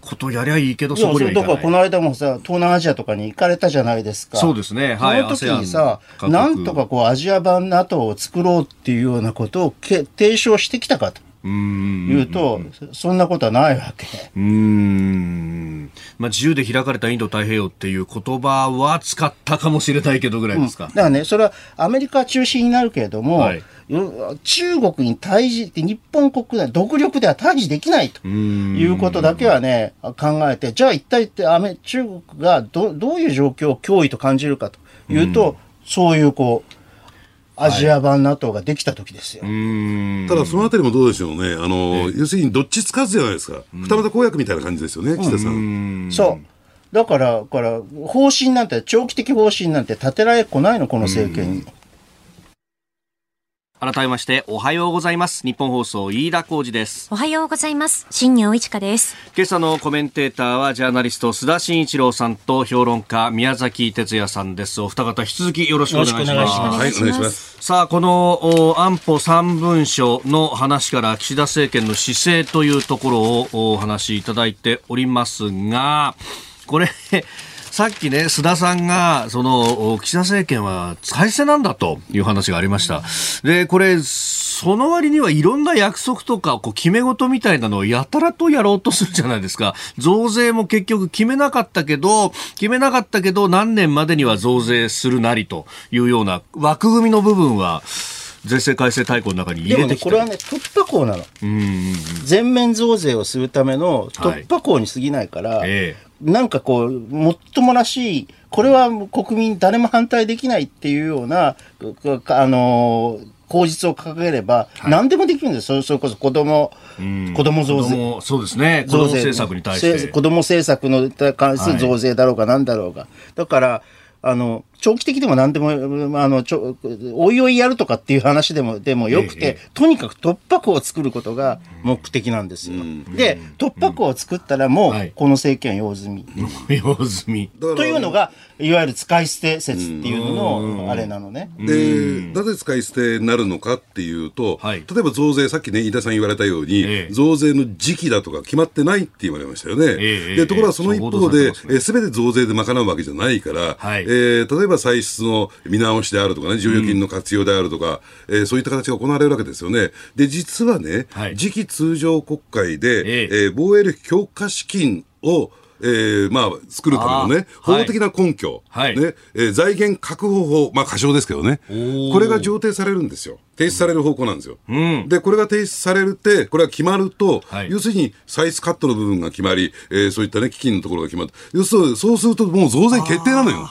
ことをやりゃいいけど、そこにはいかない。だからこの間もさ、東南アジアとかに行かれたじゃないですか。そうですねはいその時にさ、なんとかこうアジア版 NATO を作ろうっていうようなことをけ提唱してきたかとうーん。いうと、そんなことはないわけ。うーん。まあ、自由で開かれたインド太平洋っていう言葉は使ったかもしれないけどぐらいですか。だからね、それはアメリカ中心になるけれども、はいよ中国に対峙って日本国内、独力では対峙できないということだけはね、考えて、じゃあ一体ってアメ中国がどどういう状況を脅威と感じるかというと、そういうこう、アジア版 NATO ができた時ですよ。ただそのあたりもどうでしょうね。あの、要するにどっちつかずじゃないですか。二股公約みたいな感じですよね、岸田さん。そう。だから、だから、方針なんて、長期的方針なんて立てられっこないの、この政権に。改めまして、おはようございます。日本放送、飯田浩二です。おはようございます。新業一華です。今朝のコメンテーターは、ジャーナリスト、須田慎一郎さんと評論家、宮崎哲也さんです。お二方、引き続きよろしくお願いします。よろしくお願はい、お願いします。さあ、このお安保三文書の話から岸田政権の姿勢というところをお話しいただいておりますが、これ、さっきね、須田さんが、その、岸田政権は使い捨てなんだという話がありました。で、これ、その割にはいろんな約束とか、こう、決め事みたいなのをやたらとやろうとするじゃないですか。増税も結局決めなかったけど、決めなかったけど、何年までには増税するなりというような枠組みの部分は、税制改正大綱の中に入れてきた。これはね、突破口なの。うん。全面増税をするための突破口に過ぎないから、ええ。なんかこう、もっともらしい、これは国民誰も反対できないっていうような、あのー口実を掲げれば、何でもできるんですよ。それこそ子供、子供増税。そうですね。子供政策に対して。せ子供政策の関する増税だろうが何だろうが。だから、あの、長期的でも何でも、あの、ちょ、おいおいやるとかっていう話でも、でもよくて、えええとにかく突破口を作ることが目的なんですよ。で、突破口を作ったらもう、はい。この政権は用済み。用済み。というのが、いわゆる使い捨て説っていうのの、あれなのね。で、なぜ使い捨てになるのかっていうと、はい。例えば増税、さっきね、飯田さん言われたように、ええ。増税の時期だとか決まってないって言われましたよね。ええでところがその一方で、すべて増税で賄うわけじゃないから、はい。えー例えば歳出の見直しであるとかね、剰余金の活用であるとか、えーそういった形が行われるわけですよね。で、実はね、はい次期通常国会で、ええー防衛力強化資金をえーまあ、作るためのね、法的な根拠、はいねえー財源確保法、まあ、過小ですけどね、これが上呈されるんですよ。提出される方向なんですよ。んで、これが提出されるって、これが決まると、はい要するに歳出カットの部分が決まり、えーそういったね、基金のところが決まる。要するに、そうするともう増税決定なのよ。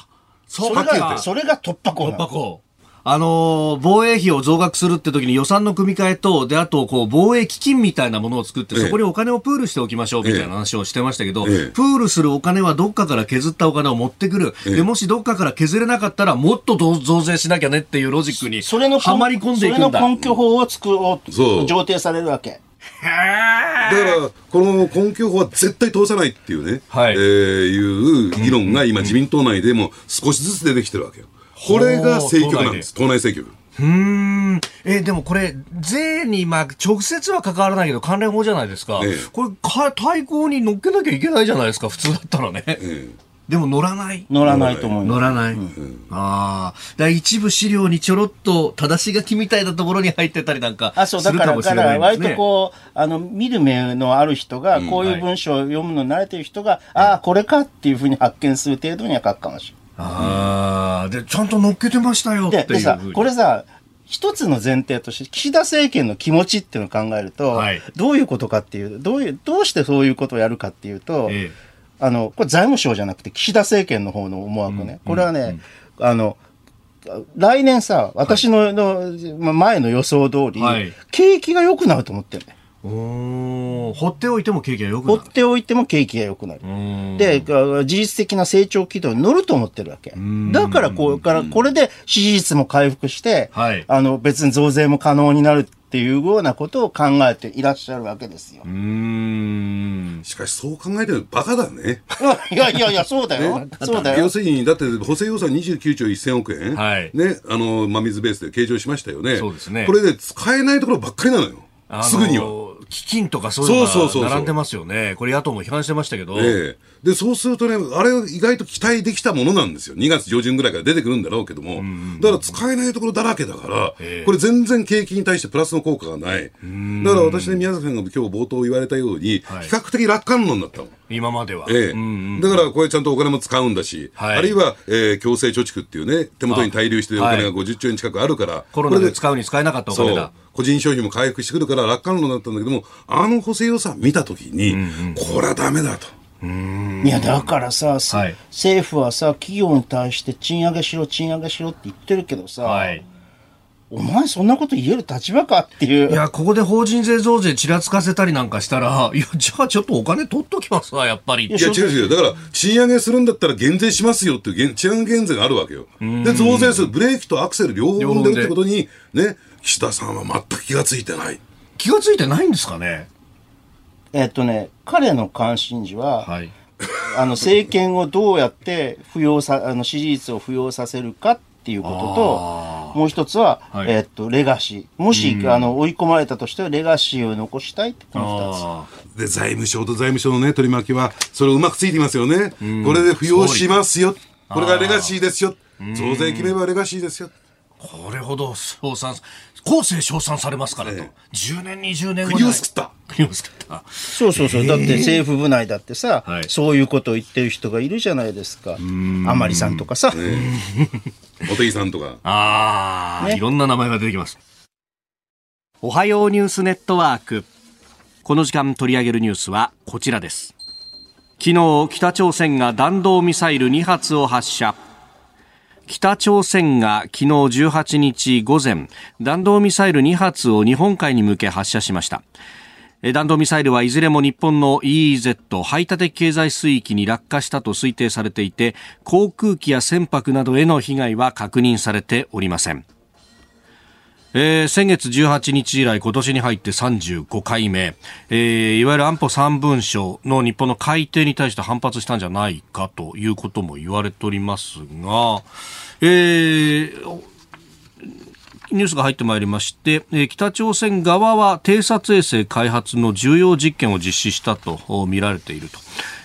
そそれが、それが突破口。突破口。あのー防衛費を増額するって時に予算の組み替えと、で、あと、こう、防衛基金みたいなものを作って、ええそこにお金をプールしておきましょうみたいな話をしてましたけど、ええプールするお金はどっかから削ったお金を持ってくる。ええで、もしどっかから削れなかったら、もっと増増税しなきゃねっていうロジックに、それのはまり込んでいくんだ。それの根拠法を作ろう上呈されるわけ。だから、この根拠法は絶対通さないっていうね、はいえーいう議論が今、自民党内でも少しずつ出てきてるわけよ。これが政局なんです、党内政局。うーん。え、でもこれ、税に、まあ、直接は関わらないけど、関連法じゃないですか。ええこれか、対抗に乗っけなきゃいけないじゃないですか、普通だったらね。えでも乗らない。乗らないと思うよ乗らない。ああ。だ一部資料にちょろっと、正し書きみたいなところに入ってたりなんか、あ、そう、だから、だから、割。とこう、あの、見る目のある人が、こういう文章を読むのに慣れてる人が、ああ、これかっていうふうに発見する程度には書くかもしれない。ああ、で、ちゃんと乗っけてましたよってで、さこれさ、一つの前提として、岸田政権の気持ちっていうのを考えると、はいどういうことかっていう、どういう、どうしてそういうことをやるかっていうと、えあの、これ財務省じゃなくて岸田政権の方の思惑ね。これはね、あの、来年さ、私の,、のま前の予想通り、はい景気が良くなると思ってるね。えおー放っておいても景気が良くなる。放っておいても景気が良くなる。うんで、あ事実的な成長軌道に乗ると思ってるわけ。だから、こうから、これで支持率も回復して、はいあの、別に増税も可能になるっていうようなことを考えていらっしゃるわけですよう。ーん。しかしそう考えてるバカだね。いやいやいや、そうだよ。そうだよ要。するに、だって補正予算29兆1000億円、はいね、あの、真水ベースで計上しましたよね。そうですねこれで使えないところばっかりなのよ。あのすぐには。基金とかそういうのそうそうそうそうが並んでますよね。これ野党も批判してましたけど。ええで、そうするとね、あれ意外と期待できたものなんですよ。2月上旬ぐらいから出てくるんだろうけども。だから使えないところだらけだから、ええこれ全然景気に対してプラスの効果がない。だから私ね、宮崎さんが今日冒頭言われたように、はい比較的楽観論だったの。今までは。ええうんうんだからこれちゃんとお金も使うんだし、はいあるいは、えー強制貯蓄っていうね、手元に滞留してるお金がはい50兆円近くあるから、コロナこれで使うに使えなかったお金だ。個人消費も回復してくるから楽観論だったんだけども、あの補正予算見たときに、これはダメだと。いや、だからさ、すはい政府はさ、企業に対して賃上げしろ、賃上げしろって言ってるけどさ、はい。お前そんなこと言える立場かっていう。いや、ここで法人税増税ちらつかせたりなんかしたら、いや、じゃあちょっとお金取っときますわ、やっぱり。いや違う違う。だから、賃上げするんだったら減税しますよっていう減賃上げ減税があるわけよ。で、増税する。ブレーキとアクセル両方踏んでるってことに、ね、岸田さんは全く気がついてない。気がついてないんですかね。えっとね、彼の関心事は、はい。あの政権をどうやって扶養さ、あの支持率を扶養させるかっていうことと、もう一つは、はいえっと、レガシー。もし、あの、追い込まれたとしては、レガシーを残したいって、この二つ。あで、財務省と財務省のね、取り巻きは、それをうまくついていますよね。これで扶養しますよ。これがレガシーですよ。増税決めばレガシーですよ。これほど称賛、後世称賛されますからと。え10年、20年後国を救った。国を救った。そうそうそう。だって政府部内だってさ、はいそういうことを言ってる人がいるじゃないですか。甘利さんとかさ。<laughs> 茂木さんとか。ああ、ねいろんな名前が出てきます。おはようニュースネットワーク。この時間取り上げるニュースはこちらです。昨日、北朝鮮が弾道ミサイル2発を発射。北朝鮮が昨日18日午前、弾道ミサイル2発を日本海に向け発射しました。弾道ミサイルはいずれも日本の EEZ 排他的経済水域に落下したと推定されていて航空機や船舶などへの被害は確認されておりません。えー先月18日以来今年に入って35回目、えーいわゆる安保3文書の日本の改定に対して反発したんじゃないかということも言われておりますが、えーニュースが入ってまいりまして、え北朝鮮側は偵察衛星開発の重要実験を実施したと見られていると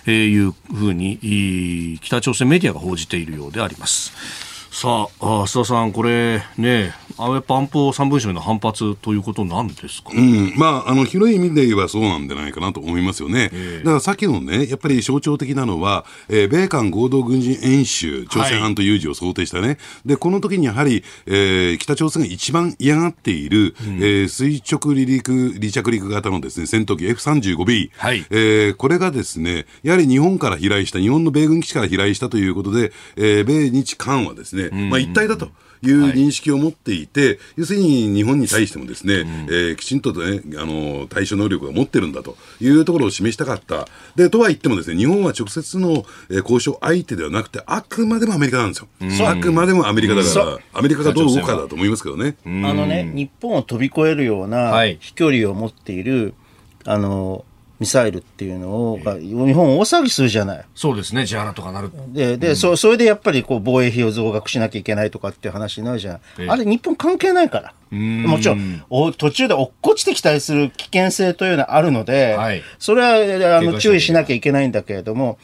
えいうふうに北朝鮮メディアが報じているようであります。さ、あ須田さん、これね、あやっぱ安保三文書への反発ということなんですか、うん、まあ、あの、広い意味で言えばそうなんじゃないかなと思いますよね。だからさっきのね、やっぱり象徴的なのは、えー米韓合同軍事演習、朝鮮半島有事を想定したね。で、この時にやはり、えー北朝鮮が一番嫌がっている、えー垂直離陸、離着陸型のですね、戦闘機 F35B。はいえーこれがですね、やはり日本から飛来した、日本の米軍基地から飛来したということで、えー米日韓はですね、まあ一体だと。いう認識を持っていて、要するに日本に対してもですね、えーきちんとね、あの、対処能力を持ってるんだというところを示したかった。で、とは言ってもですね、日本は直接の、えー交渉相手ではなくて、あくまでもアメリカなんですよ。あくまでもアメリカだから、アメリカがどう動くかだと思いますけどね。あのね、日本を飛び越えるようなはい飛距離を持っている、あの、ミサイルっていうのを、が日本大騒ぎするじゃない。そうですね、J アラとかなる。で、で、そそれでやっぱりこう防衛費を増額しなきゃいけないとかっていう話になるじゃん。ええあれ日本関係ないから。んもちろん、お途中で落っこちてきたりする危険性というのはあるので、はいそれはあの注意しなきゃいけないんだけれども、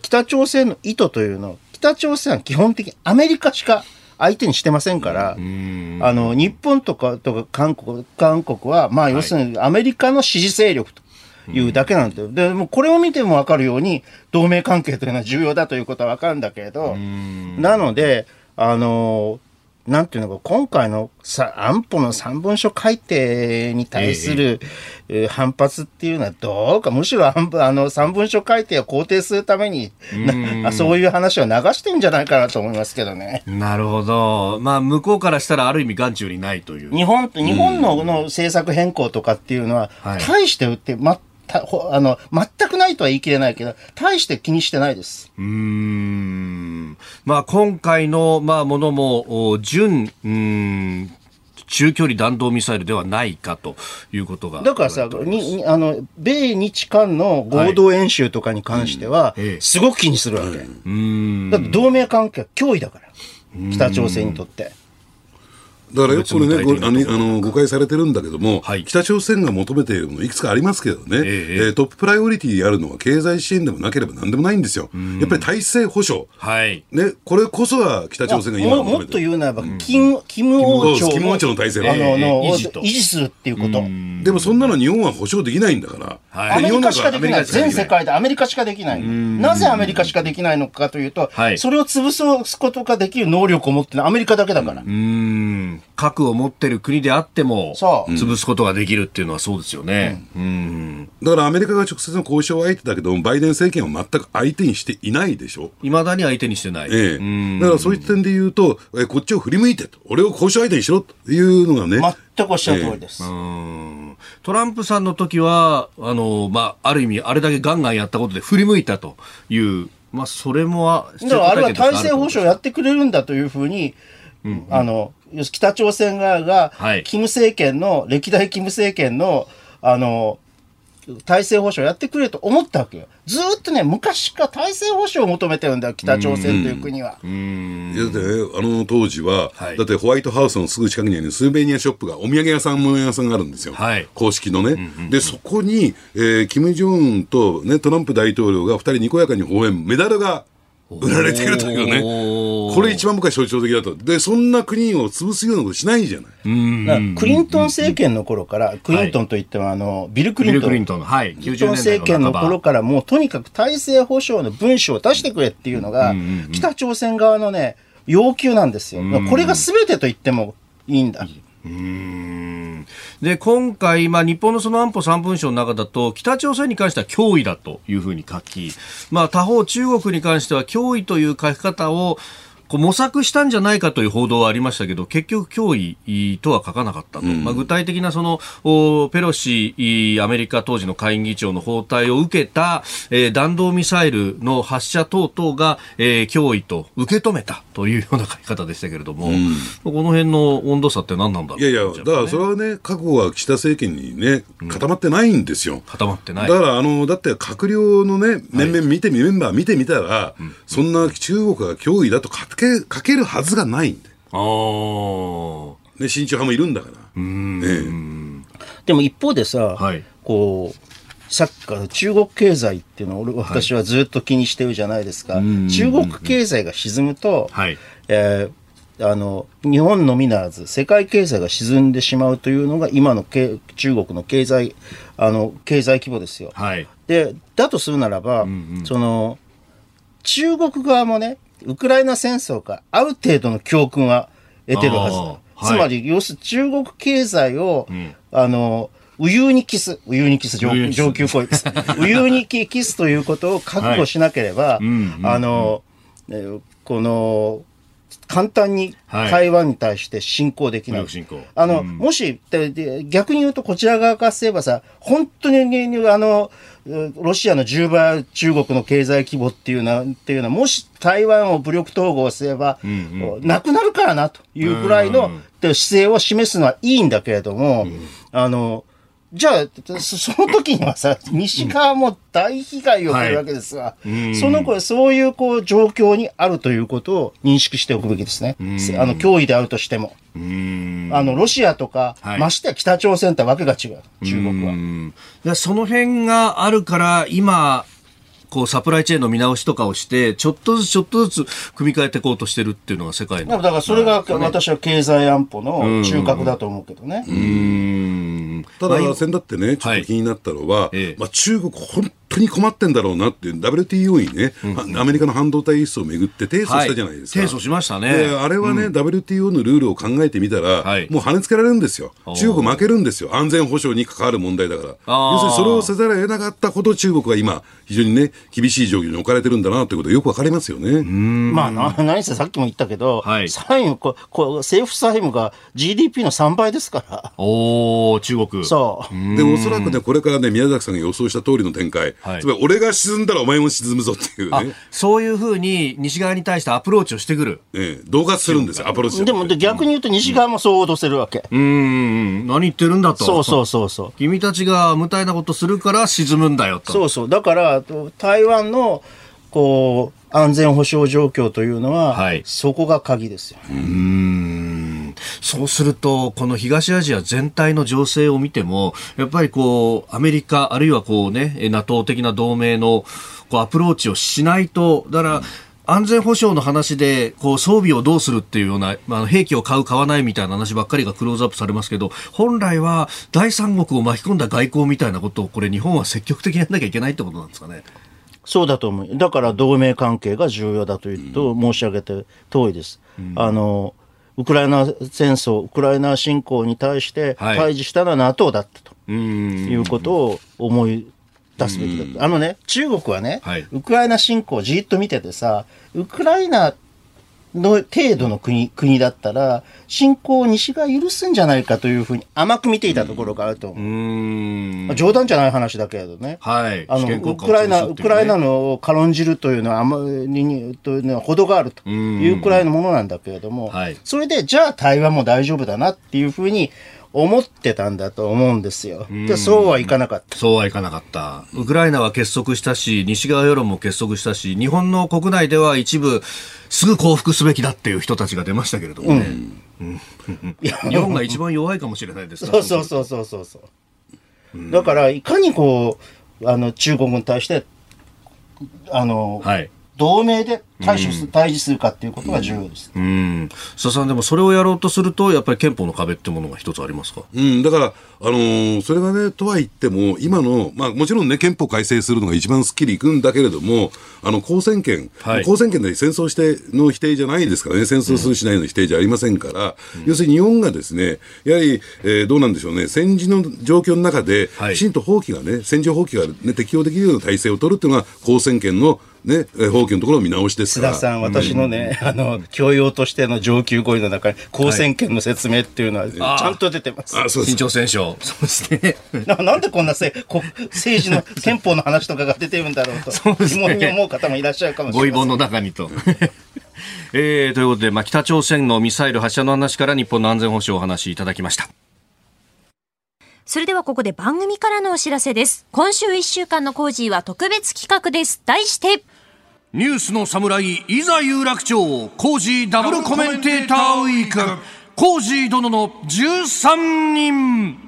北朝鮮の意図というのを、北朝鮮は基本的にアメリカしか相手にしてませんから、あの、日本とか、とか韓国、韓国は、まあ、要するにアメリカの支持勢力と。いうだけなんだよ。で、もうこれを見てもわかるように、同盟関係というのは重要だということはわかるんだけれど、なので、あのなんていうのか、今回のさ安保の三文書改定に対する、えー反発っていうのはどうか、むしろ安保あの三文書改定を肯定するために、なそういう話を流してるんじゃないかなと思いますけどね。なるほど。まあ、向こうからしたらある意味眼中にないという。日本日本のの政策変更とかっていうのは、はい大して売って、またほあの全くないとは言い切れないけど、大して気にしてないです。うーん。まあ、今回の、まあ、ものも、お準、うーん、中距離弾道ミサイルではないかということが。だからさ、ににあの米日韓の合同演習とかに関しては、すごく気にするわけ。うーん。だって同盟関係は脅威だから、北朝鮮にとって。だからよくこれね、あのあの誤解されてるんだけども、はい北朝鮮が求めているもの、いくつかありますけどね、えええートッププライオリティであるのは経済支援でもなければなんでもないんですよ。やっぱり体制保障。はい。ね、これこそは北朝鮮が今ももっ求めてる。と言うならば、金、金王朝金王朝の体制あの、のええ維持と維持するっていうこと。でもそんなの日本は保障できないんだから。はいアメリカしかできない。全世界でアメリカしかできない。なぜアメリカしかできないのかというと、はいそれを潰すことができる能力を持ってるのはアメリカだけだから。うーん。核を持ってる国であっても、そう潰すことができるっていうのはそうですよね。うん。だからアメリカが直接の交渉相手だけども、バイデン政権は全く相手にしていないでしょ。いまだに相手にしてない。ええうんだからそういった点で言うと、えこっちを振り向いてと、俺を交渉相手にしろというのがね、全くおっしゃる通りです。うんトランプさんの時は、あの、まあ、ある意味、あれだけガンガンやったことで振り向いたという、まあ、それもあ、だからあれは体制保障やってくれるんだというふうに、あの、要するに北朝鮮側がはい、キム政権の、歴代キム政権の、あの、体制保障やってくれと思ったわけよ。ずーっとね、昔から体制保障を求めてるんだよ、北朝鮮という国は。うん。だってねあの当時は、はいだってホワイトハウスのすぐ近くにあるスーベニアショップが、お土産屋さん、物屋さんがあるんですよ。はい公式のね。で、そこに、えーキム・ジョンウンと、ね、トランプ大統領が二人にこやかに応援、メダルが売られているというね。これ一番僕は象徴的だと。で、そんな国を潰すようなことしないじゃない。クリントン政権の頃から、クリントンといっても、あの、ビル・クリントン。クリントンの、はい。クリントン政権の頃かからもうとにかく体制保障の文書を出してくれっていうのが、北朝鮮側のね、要求なんですよ。これが全てと言ってもいいんだ。で、今回、まあ、日本のその安保3文書の中だと、北朝鮮に関しては脅威だというふうに書き、まあ、他方、中国に関しては脅威という書き方を、こう模索したんじゃないかという報道はありましたけど、結局脅威とは書かなかったと。まあ、具体的なその、おペロシ、アメリカ当時の下院議長の訪台を受けた、えー弾道ミサイルの発射等々が、えー脅威と受け止めたというような書き方でしたけれども、この辺の温度差って何なんだろういやいや、だからそれはね、過去は岸田政権にね、固まってないんですよ。固まってない。だから、あの、だって閣僚のね、面々見てみ、メンバー見てみたら、そんな中国が脅威だと書け、書けるはずがないんで。派もいるんだから。えでも一方でさ、はいこう、さっきから中国経済っていうのを俺私はずっと気にしてるじゃないですか。中国経済が沈むと、はい。えーあの、日本のみならず、世界経済が沈んでしまうというのが今のけ中国の経済、あの、経済規模ですよ。はい。で、だとするならば、その、中国側もね、ウクライナ戦争からある程度の教訓は得てるはずだ。つまり、要するに中国経済を、あの、ウユにキス、ウユにキス上上級行為です。<laughs> ウユにキスということを覚悟しなければ、んうんあの、えーこの、簡単にはい。台湾に対して侵攻できない。武力侵攻あの、うん。もし、でで逆に言うとこちら側からすればさ、本当に、ねあの、うロシアの10倍中国の経済規模っていうのは、っていうのは、もし台湾を武力統合すれば、なくなるからなというぐらいの、姿勢を示すのはいいんだけれども、あの、じゃあ、そその時にはさ、西側も大被害を受けるわけですが、うんその子そういうこう状況にあるということを認識しておくべきですね。あの、脅威であるとしても。あの、ロシアとか、はいましてや北朝鮮とはわけが違う。中国は。その辺があるから、今、こうサプライチェーンの見直しとかをしてちょっとずつちょっとずつ組み替えていこうとしてるっていうのが世界の。だからそれが私は経済安保の中核だと思うけどね。うん。ただ、先だってね、ちょっと気になったのは、ええ。まあ、中国、本当に困ってんだろうなっていう、WTO にね、アメリカの半導体輸出をめぐって提訴したじゃないですか。はい提訴しましたね。であれはね、WTO のルールを考えてみたら、はい。もう跳ねつけられるんですよ。ー。中国負けるんですよ。安全保障に関わる問題だから。要するにそれをせざるを得なかったほど中国は今、非常にね、厳しい状況に置かれてるんだなということがよくわかりますよね。まあ、な <laughs> 何せさっきも言ったけど、はい。債務ここ政府債務が GDP の3倍ですから。おお中国。そう。で、おそらくね、これからね、宮崎さんが予想した通りの展開、はい。つまり俺が沈んだらお前も沈むぞっていうあね、そういうふうに西側に対してアプローチをしてくる。ええ、恫喝するんですよ、アプローチでもで逆に言うと西側もそう脅せるわけ。うーん。何言ってるんだと。そうそうそうそう。君たちが無体なことするから沈むんだよと。そうそう。だから、台湾の、こう、安全保障状況というのは、はいそこが鍵ですよ。そうすると、この東アジア全体の情勢を見ても、やっぱりこう、アメリカ、あるいはこうね、え NATO 的な同盟のこうアプローチをしないと、だから、安全保障の話で、こう、装備をどうするっていうような、まあ、兵器を買う、買わないみたいな話ばっかりがクローズアップされますけど、本来は第三国を巻き込んだ外交みたいなことを、これ日本は積極的にやんなきゃいけないってことなんですかね？そうだと思う。だから同盟関係が重要だというと申し上げて遠いです。あの、ウクライナ戦争、ウクライナ侵攻に対してはい対峙したのは NATO だったとうーん。いうことを思い出すべきだと。あのね、中国はね、はいウクライナ侵攻をじっと見ててさ、ウクライナの程度の国、国だったら、侵攻を西が許すんじゃないかというふうに甘く見ていたところがあると思う。うーん。まあ冗談じゃない話だけれどね。はい。あの、主権国家をウクライナ、ウクライナの軽んじるというのは、あまりに、というのは程があるというくらいのものなんだけれども、はいそれで、じゃあ台湾も大丈夫だなっていうふうに思ってたんだと思うんですよ。で、そうはいかなかった。そうはいかなかった。ウクライナは結束したし、西側世論も結束したし、日本の国内では一部、すぐ降伏すべきだっていう人たちが出ましたけれどもね。うん日本が一番弱いかもしれないですそうそうそうそうそうそう。だから、いかにこう、あの、中国に対して、あの、はい。同盟で対処す、対峙するかっていうことが重要です。うん。佐々さん、でもそれをやろうとすると、やっぱり憲法の壁ってものが一つありますか？うん、だから、あのーそれがね、とは言っても、今の、まあ、もちろんね、憲法改正するのが一番すっきりいくんだけれども、あの、公選権、はい。公選権で戦争しての否定じゃないですからね、戦争するしないの否定じゃありませんから、要するに日本がですね、やはり、えーどうなんでしょうね、戦時の状況の中で、はい。きちんと放棄がね、戦場放棄が、ね、適用できるような体制を取るっていうのが、公選権の、ね、えー放棄のところの見直しですから。須田さん、私のね、あの、教養としての上級語彙の中に、公選権の説明っていうのは、ちゃんと出てます。あ、そうです新。朝鮮省。そうですね。<laughs> ななんでこんなせこ政治の <laughs> <laughs> 憲法の話とかが出てるんだろうと疑問に思う方もいらっしゃるかもしれません。ご遺言の中にと。えーということで、まあ、北朝鮮のミサイル発射の話から日本の安全保障をお話しいただきました。それではここで番組からのお知らせです。今週1週間のコージーは特別企画です。題して、ニュースの侍、いざ有楽町、コージーダブルコメンテーターウィーク、コージー殿の13人。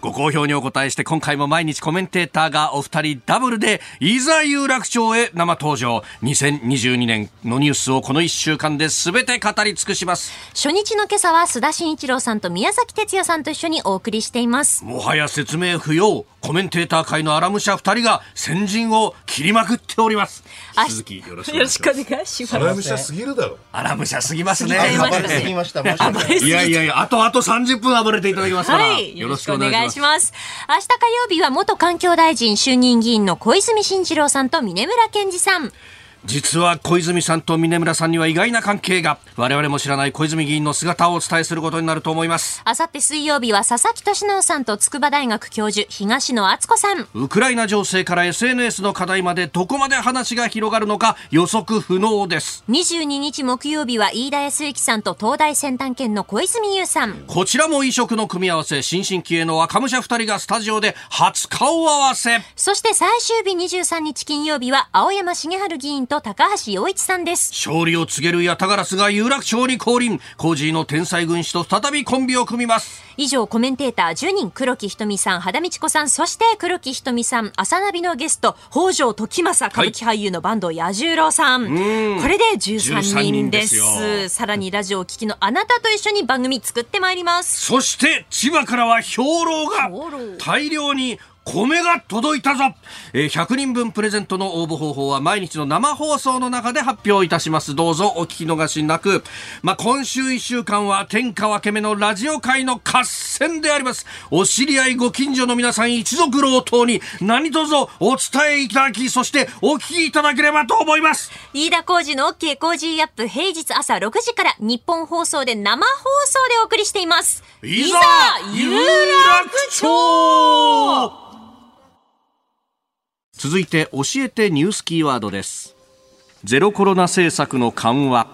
ご好評にお答えして今回も毎日コメンテーターがお二人ダブルでいざ有楽町へ生登場。2022年のニュースをこの1週間で全て語り尽くします。初日の今朝は須田慎一郎さんと宮崎哲也さんと一緒にお送りしています。もはや説明不要コメンテーター界の荒武者二人が先陣を切りまくっておりますあ鈴木よろしくお願いします願いし荒武者すぎるだろ。荒武者すぎますね暴れすぎました。申し訳ないいやいやいやあとあと30分暴れていただきますから、はい。よろしくお願いしますます。明日火曜日は元環境大臣衆議院議員の小泉進次郎さんと峰村健二さん。実は小泉さんと峰村さんには意外な関係が。我々も知らない小泉議員の姿をお伝えすることになると思います。あさって水曜日は佐々木俊直さんと筑波大学教授東野敦子さん。ウクライナ情勢から SNS の課題までどこまで話が広がるのか予測不能です。22日木曜日は飯田康之さんと東大先端研の小泉優さん。こちらも異色の組み合わせ。新進気鋭の若武者二人がスタジオで初顔合わせ。そして最終日23日金曜日は青山茂春議員とと高橋洋一さんです。勝利を告げるヤタガラスが有楽町に降臨。コージーの天才軍師と再びコンビを組みます。以上、コメンテーター10人、黒木ひとみさん、肌道子さん、そして黒木ひとみさん、朝ナビのゲスト、北条時政、歌舞伎俳優のバンド、彌十郎さん。これで13 13人人で。ですさらにラジオを聴きのあなたと一緒に番組作ってまいります。そして、千葉からは兵糧が大量に米が届いたぞ、えー100人分プレゼントの応募方法は毎日の生放送の中で発表いたします。どうぞお聞き逃しなく。まあ、今週1週間は天下分け目のラジオ界の合戦であります。お知り合いご近所の皆さん一族老頭に何卒お伝えいただき、そしてお聞きいただければと思います。飯田浩二の OK 工事アップ平日朝6時から日本放送で生放送でお送りしています。いざ有楽町続いて教えてニュースキーワードです。ゼロコロナ政策の緩和。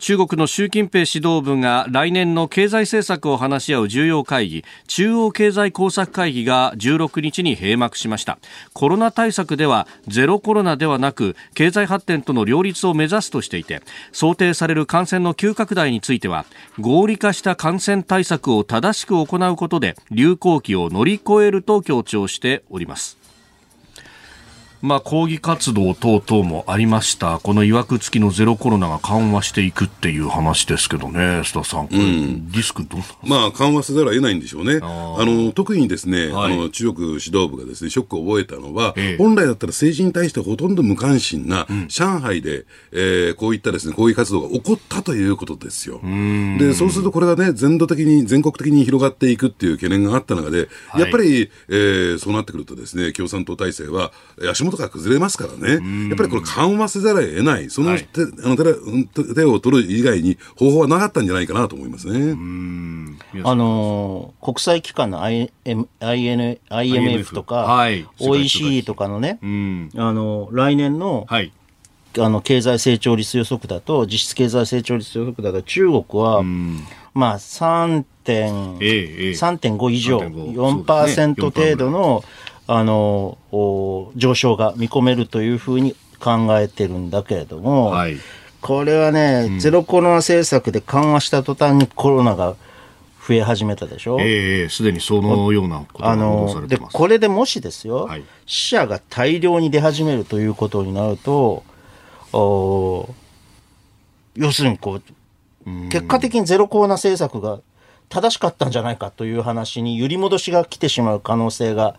中国の習近平指導部が来年の経済政策を話し合う重要会議中央経済工作会議が16日に閉幕しました。コロナ対策ではゼロコロナではなく経済発展との両立を目指すとしていて想定される感染の急拡大については合理化した感染対策を正しく行うことで流行期を乗り越えると強調しております。まあ、抗議活動等々もありました。この曰く付きのゼロコロナが緩和していくっていう話ですけどね、須田さん。これ、リスクどうなんまあ、緩和せざるを得ないんでしょうね。あの、特にですね、はいあの、中国指導部がですね、ショックを覚えたのは、ええ本来だったら政治に対してほとんど無関心な、上海で、えーこういったですね、抗議活動が起こったということですよ。で、そうするとこれがね、全土的に、全国的に広がっていくっていう懸念があった中で、はいやっぱり、えーそうなってくるとですね、共産党体制は、足元が崩れますからね、やっぱりこれ緩和せざるを得ない、そのはい。手,、あの手うん手を取る以外に方法はなかったんじゃないかなと思いますね。あのー国際機関の IM IN IMF とか、はい。OECD とかのね、うん。あの来年の,、はい。あの経済成長率予測だと、実質経済成長率予測だと、中国は、まあ3点、ええええ。3.5以上、3.5 4%そうですね。程度の、あのお上昇が見込めるというふうに考えてるんだけれども、はい。これはね、ゼロコロナ政策で緩和した途端にコロナが増え始めたでしょ？ええすでにそのようなことがあ報で。これでもしですよ、はい死者が大量に出始めるということになると、お要するにこう、結果的にゼロコロナ政策が正しかったんじゃないかという話に揺り戻しが来てしまう可能性が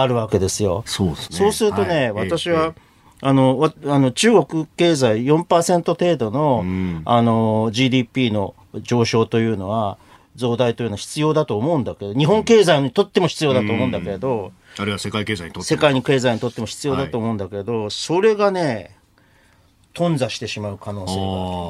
あるわけですよ。そうね。するとね、はい。私は、あの、わあの中国経済4%程度の、あの、GDP の上昇というのは、増大というのは必要だと思うんだけど、日本経済にとっても必要だと思うんだけれど、あるいは世界経済にとって世界に経済にとっても必要だと思うんだけど、それがね、頓挫してしまう可能性が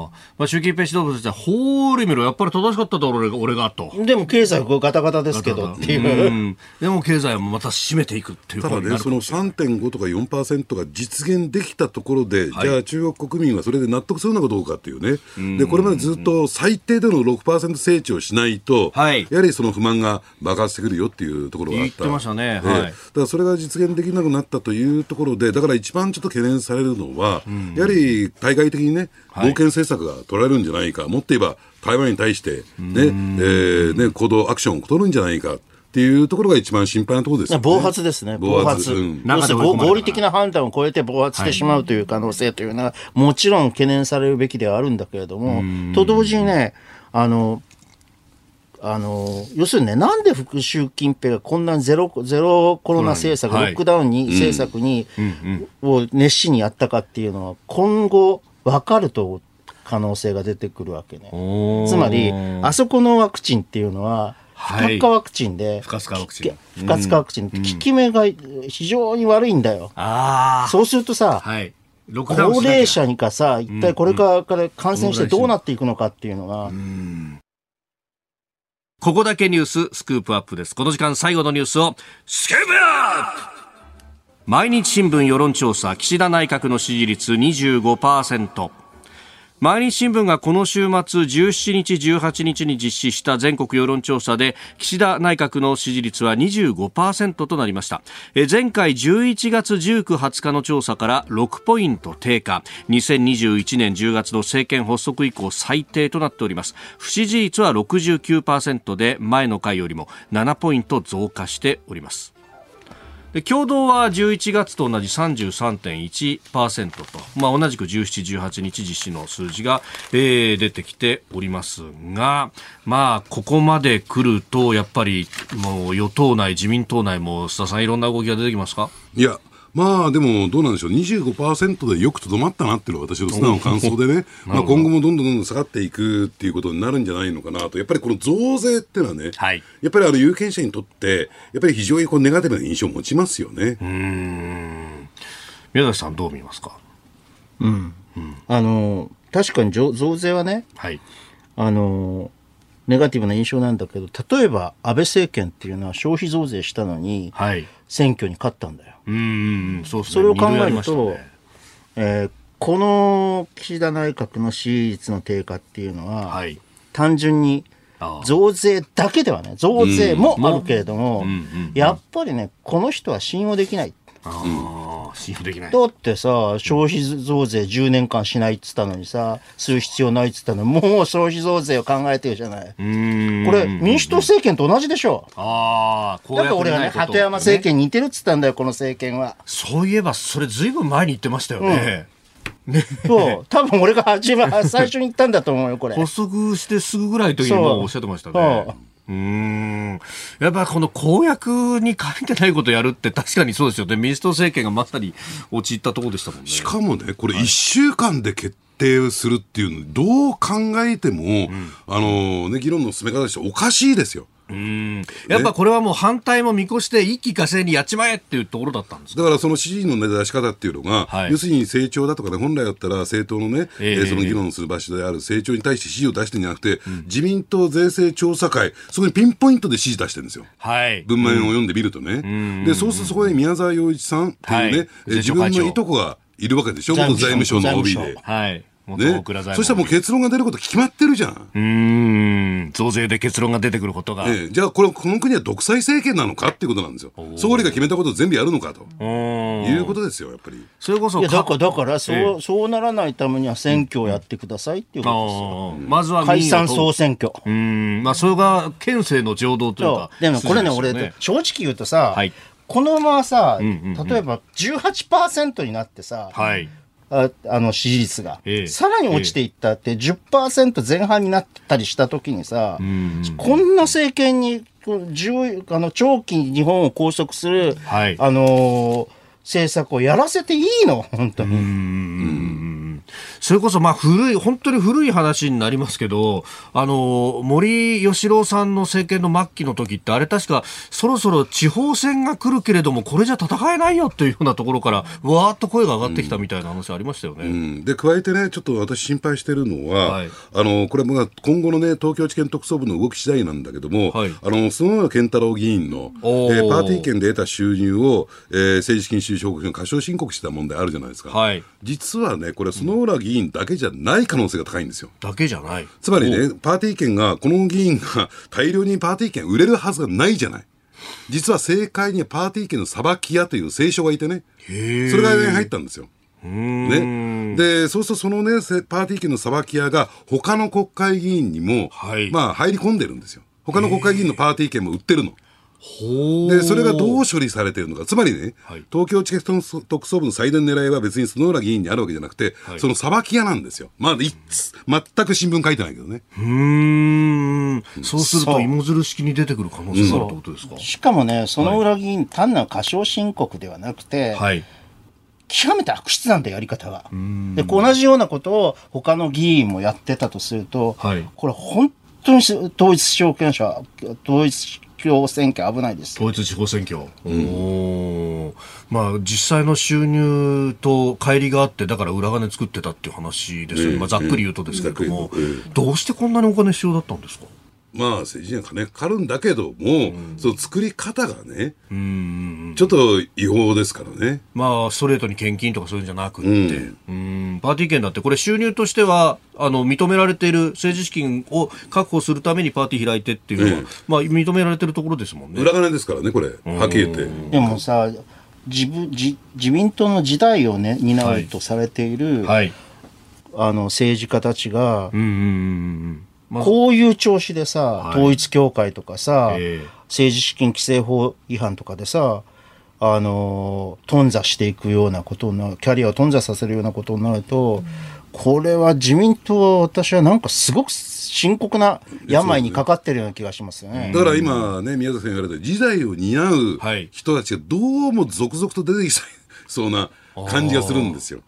あ。まあ、習近平指導部としては、ほーれ見ろ、やっぱり正しかっただろ、俺が、俺が、と。る。でも経済はガタガタですけどっていう。うん。でも経済もまた締めていくっていうただね、その3.5とか4%が実現できたところで、はいじゃあ中国国民はそれで納得するのかどうかっていうね、でこれまでずっと最低での6%成長しないと、はいやはりその不満が爆発してくるよっていうところがあった。言ってましたねええはいだからそれが実現できなくなったというところで、だから一番ちょっと懸念されるのは、やはり対外的にね、はい。冒険政策が取られるんじゃないか、もっと言えば台湾に対してね、えーね行動、アクションを取るんじゃないか。っていうところが一番心配なところですよね、暴発ですね、暴発。うん。合理的な判断を超えて暴発してしまうという可能性というのは、もちろん懸念されるべきではあるんだけれども、と同時にね、あの、あの、要するにね、なんで副習近平がこんなゼロ、ゼロコロナ政策、はい。ロックダウンに、政策に、を熱心にやったかっていうのは、今後、分かると可能性が出てくるわけね。つまり、あそこのワクチンっていうのは、不はい。活化ワクチンで、不活化ワクチン。き不活化ワクチンって効き目が非常に悪いんだよ。あそうするとさあ。、はい。高齢者にかさ、一体これからから感染してどうなっていくのかっていうのが、ここだけニューススクープアップです。この時間最後のニュースをスクープアップ毎日新聞世論調査、岸田内閣の支持率25%。毎日新聞がこの週末17日18日に実施した全国世論調査で岸田内閣の支持率は25%となりました。前回11月19、20日の調査から6ポイント低下。2021年10月の政権発足以降最低となっております。不支持率は69%で前の回よりも7ポイント増加しております。で共同は11月と同じ33.1%と、まあ、同じく17、18日実施の数字が、えー、出てきておりますが、まあ、ここまで来ると、やっぱりもう与党内、自民党内も須田さん、いろんな動きが出てきますか？いや、まあでもどうなんでしょう、25%でよくとどまったなっていうのが私の素直な感想でね、まあ今後もどんどんどんどん下がっていくっていうことになるんじゃないのかなと、やっぱりこの増税っていうのはね、はい。やっぱりあの有権者にとって、やっぱり非常にこうネガティブな印象を持ちますよね。うん。宮崎さん、どう見ますか？うん、あの確かに増増税はね、はい、あのネガティブな印象なんだけど、例えば安倍政権っていうのは消費増税したのに、はい、選挙に勝ったんだよ。うんそうね。それを考えると、ね。えーこの岸田内閣の支持率の低下っていうのは、はい。単純に増税だけではね、増税もあるけれども、んうん。やっぱりね、この人は信用できない。ああ、信用できない。だってさ、消費増税10年間しないっつったのにさ、する必要ないっつったのに、もう消費増税を考えてるじゃない。これ、民主党政権と同じでしょ。ああ、こうだから俺はね、鳩山政権に似てるっつったんだよ、この政権は。そういえば、それずいぶん前に言ってましたよね。そう。多分俺が初め、最初に言ったんだと思うよ、これ。<laughs> 発足してすぐぐらいの時にもうおっしゃってましたね。うーん。やっぱこの公約に書いてないことやるって確かにそうですよね。民主党政権がまさに陥ったところでしたもんね。しかもね、これ1週間で決定するっていうの、どう考えても、あのね、議論の進め方としておかしいですよ。うん。やっぱこれはもう反対も見越して一気呵成にやっちまえっていうところだったんですか？だからその支持の、ね、出し方っていうのが、はい要するに成長だとかね、本来だったら政党のね、えええーその議論する場所である成長に対して支持を出してるんじゃなくて、自民党税制調査会、そこにピンポイントで支持出してるんですよ。はい。文面を読んでみるとね。で、そうするとそこに宮沢洋一さんっていうね、はいえー自分のいとこがいるわけでしょ、元財務省の OB で。はい。元ねそしたらもう結論が出ること決まってるじゃん。うーん。増税で結論が出てくることが。ええじゃあこれ、この国は独裁政権なのかっていうことなんですよ。総理が決めたことを全部やるのかとうんいうことですよ、やっぱり。それこそいやだから、だからそう、ええそうならないためには選挙をやってくださいっていうことですよ。まずは解散総選挙。うん、まあ、それが県政の情動というそかう。でもこれね、筋ですよ俺、正直言うとさ、はいこのままさ、んうんうん例えば18%になってさ、はい。ああの支持率が、ええ。さらに落ちていったって10%前半になったりした時にさ、んこんな政権に重あの長期に日本を拘束する、はい。あのー政策をやらせていいの？本当に。うん。それこそ、まあ、古い、本当に古い話になりますけど、あの、森喜朗さんの政権の末期の時って、あれ確か、そろそろ地方選が来るけれども、これじゃ戦えないよっていうようなところから、わーっと声が上がってきたみたいな話ありましたよね。うん、で加えてね、ちょっと私、心配してるのは、はい。あのこれも今後の、ね、東京地検特捜部の動き次第なんだけども、はい。あの園村健太郎議員の、えーパーティー券で得た収入を、えー政治資金収支報告書に過少申告した問題あるじゃないですか、はい。実はね、これ、園村議員だけじゃない可能性が高いんですよ。だけじゃない。つまりね、パーティー券が、この議員が大量にパーティー券売れるはずがないじゃない。実は政界にはパーティー券のさばき屋という聖書がいてね、それが、ね、入ったんですよ。ね、でそうするとそのねせパーティー券のさばき屋が他の国会議員にも、はいまあ入り込んでるんですよ他の国会議員のパーティー券も売ってるの。ほでそれがどう処理されているのか。つまりね、はい。東京地検特捜部の最大の狙いは別に園浦議員にあるわけじゃなくて、はい。そのさばき屋なんですよ。まあいっつ全く新聞書いてないけどね。うーん。そうすると、芋づる式に出てくる可能性があるってことですか、しかもね、その裏議員、単なる過少申告ではなくて、はい。極めて悪質なんだ、やり方が。で、同じようなことを他の議員もやってたとすると、はい。これ本当に統一地方選挙、統一地方選挙危ないです。統一地方選挙、おー。まあ、実際の収入と乖離があってだから裏金作ってたっていう話ですよね、ええまあ、ざっくり言うとですけれども、どうしてこんなにお金必要だったんですか？まあ政治には金かかるんだけども、その作り方がね、ちょっと違法ですからね。まあ、ストレートに献金とかそういうんじゃなくって、うんパーティー券だって、これ収入としては、あの、認められている政治資金を確保するためにパーティー開いてっていうのは、ええまあ、認められてるところですもんね。裏金ですからね、これ、はっきり言って。でもさ、自分自自民党の時代をね、担うとされている、はい。あの政治家たちが、うんうんうんうん。まあ、こういう調子でさ、はい。統一教会とかさ、ええ。政治資金規正法違反とかでさ、あのー、頓挫していくようなことになる、キャリアを頓挫させるようなことになると、これは自民党は私はなんかすごく深刻な病にかかってるような気がしますよね。だから今ね、宮崎さん言われた時代を担うはい。人たちがどうも続々と出てきそうな感じがするんですよ。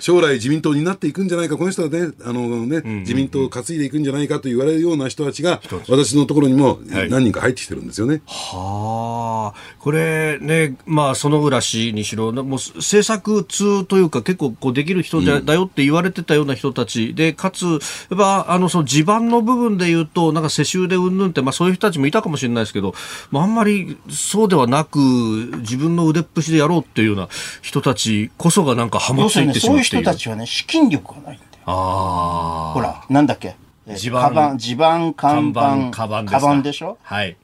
将来自民党になっていくんじゃないか、この人はね、あのね、自民党を担いでいくんじゃないかと言われるような人たちが、私のところにもはい何人か入ってきてるんですよね。はあ、これね、まあ、園浦氏にしろ、もう政策通というか、結構こうできる人だよって言われてたような人たちで、かつ、やっぱ、あの、その地盤の部分で言うと、なんか世襲でうんぬんって、まあ、そういう人たちもいたかもしれないですけど、まあ、あんまりそうではなく、自分の腕っぷしでやろうっていうような人たちこそがなんかハマ要っていってしまっている。人たちはね、資金力がないんだよ。ああ。ほら、なんだっけ？え地盤カバン、地盤、看板、カバンカバンでしょ？はい。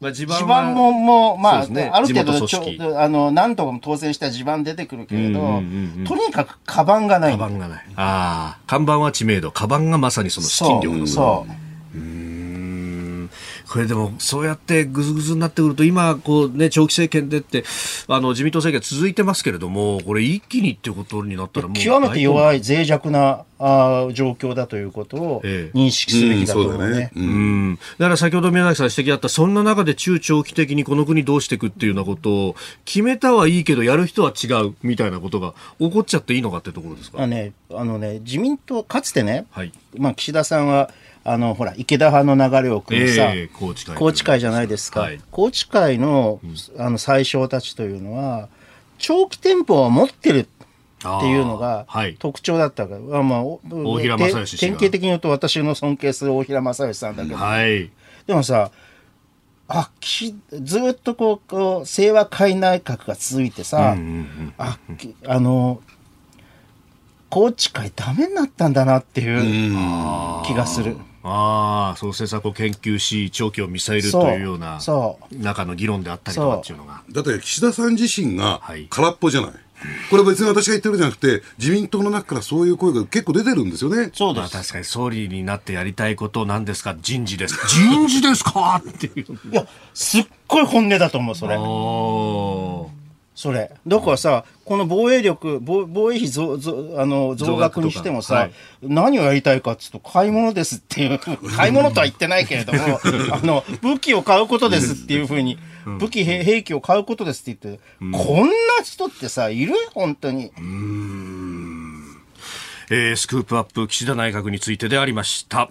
まあ、地盤地は盤も、もう、まあ、ねある程度ちょあの、何度も当選した地盤出てくるけれど、うんうんうんうんとにかくカバンがないカバンがない。ああ。看板は知名度、カバンがまさにその資金力の部分そう。うんこれでも、そうやってぐずぐずになってくると、今、こうね、長期政権でって、あの、自民党政権続いてますけれども、これ一気にっていうことになったらもう。極めて弱い、脆弱なあー状況だということをええ認識すべきだと思うね。うんうん。だから先ほど宮崎さん指摘あった、そんな中で中長期的にこの国どうしていくっていうようなことを、決めたはいいけど、やる人は違うみたいなことが起こっちゃっていいのかってところですか？あのね、あのね、自民党、かつてね、はい。まあ、岸田さんは、あの、ほら、池田派の流れを組むさ、ええ宏池会宏池会じゃないですか。はい。宏池会の、あの、最小たちというのは、長期店舗を持ってるっていうのが特徴だったから、まあ、お大平正義典型的に言うと私の尊敬する大平正義さんだけど、はい。でもさ、あ、岸ずっとこう、こう、清和会内閣が続いてさ、うんうんうんあ、きあの、宏池会ダメになったんだなっていう気がする。ああ、そう政策を研究し、長期をミサイルというような中の議論であったりとかっていうのが。だって岸田さん自身がはい空っぽじゃない。これ別に私が言ってるんじゃなくて、自民党の中からそういう声が結構出てるんですよね。まあそうです。確かに総理になってやりたいことなんですか人事です。人事ですかっていう。いや、すっごい本音だと思う、それ。おそれ。だからさ、この防衛力、防防衛費増増あの増額にしてもさ、増額何をやりたいかっつうと、買い物ですっていう、<laughs> 買い物とは言ってないけれども、<laughs> あの、武器を買うことですっていうふうに、武器、兵兵器を買うことですって言って、こんな人ってさ、いる？本当に。えースクープアップ岸田内閣についてでありました。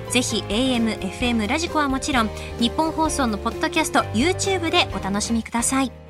ぜひ AM、FM、ラジコはもちろん日本放送のポッドキャスト YouTube でお楽しみください。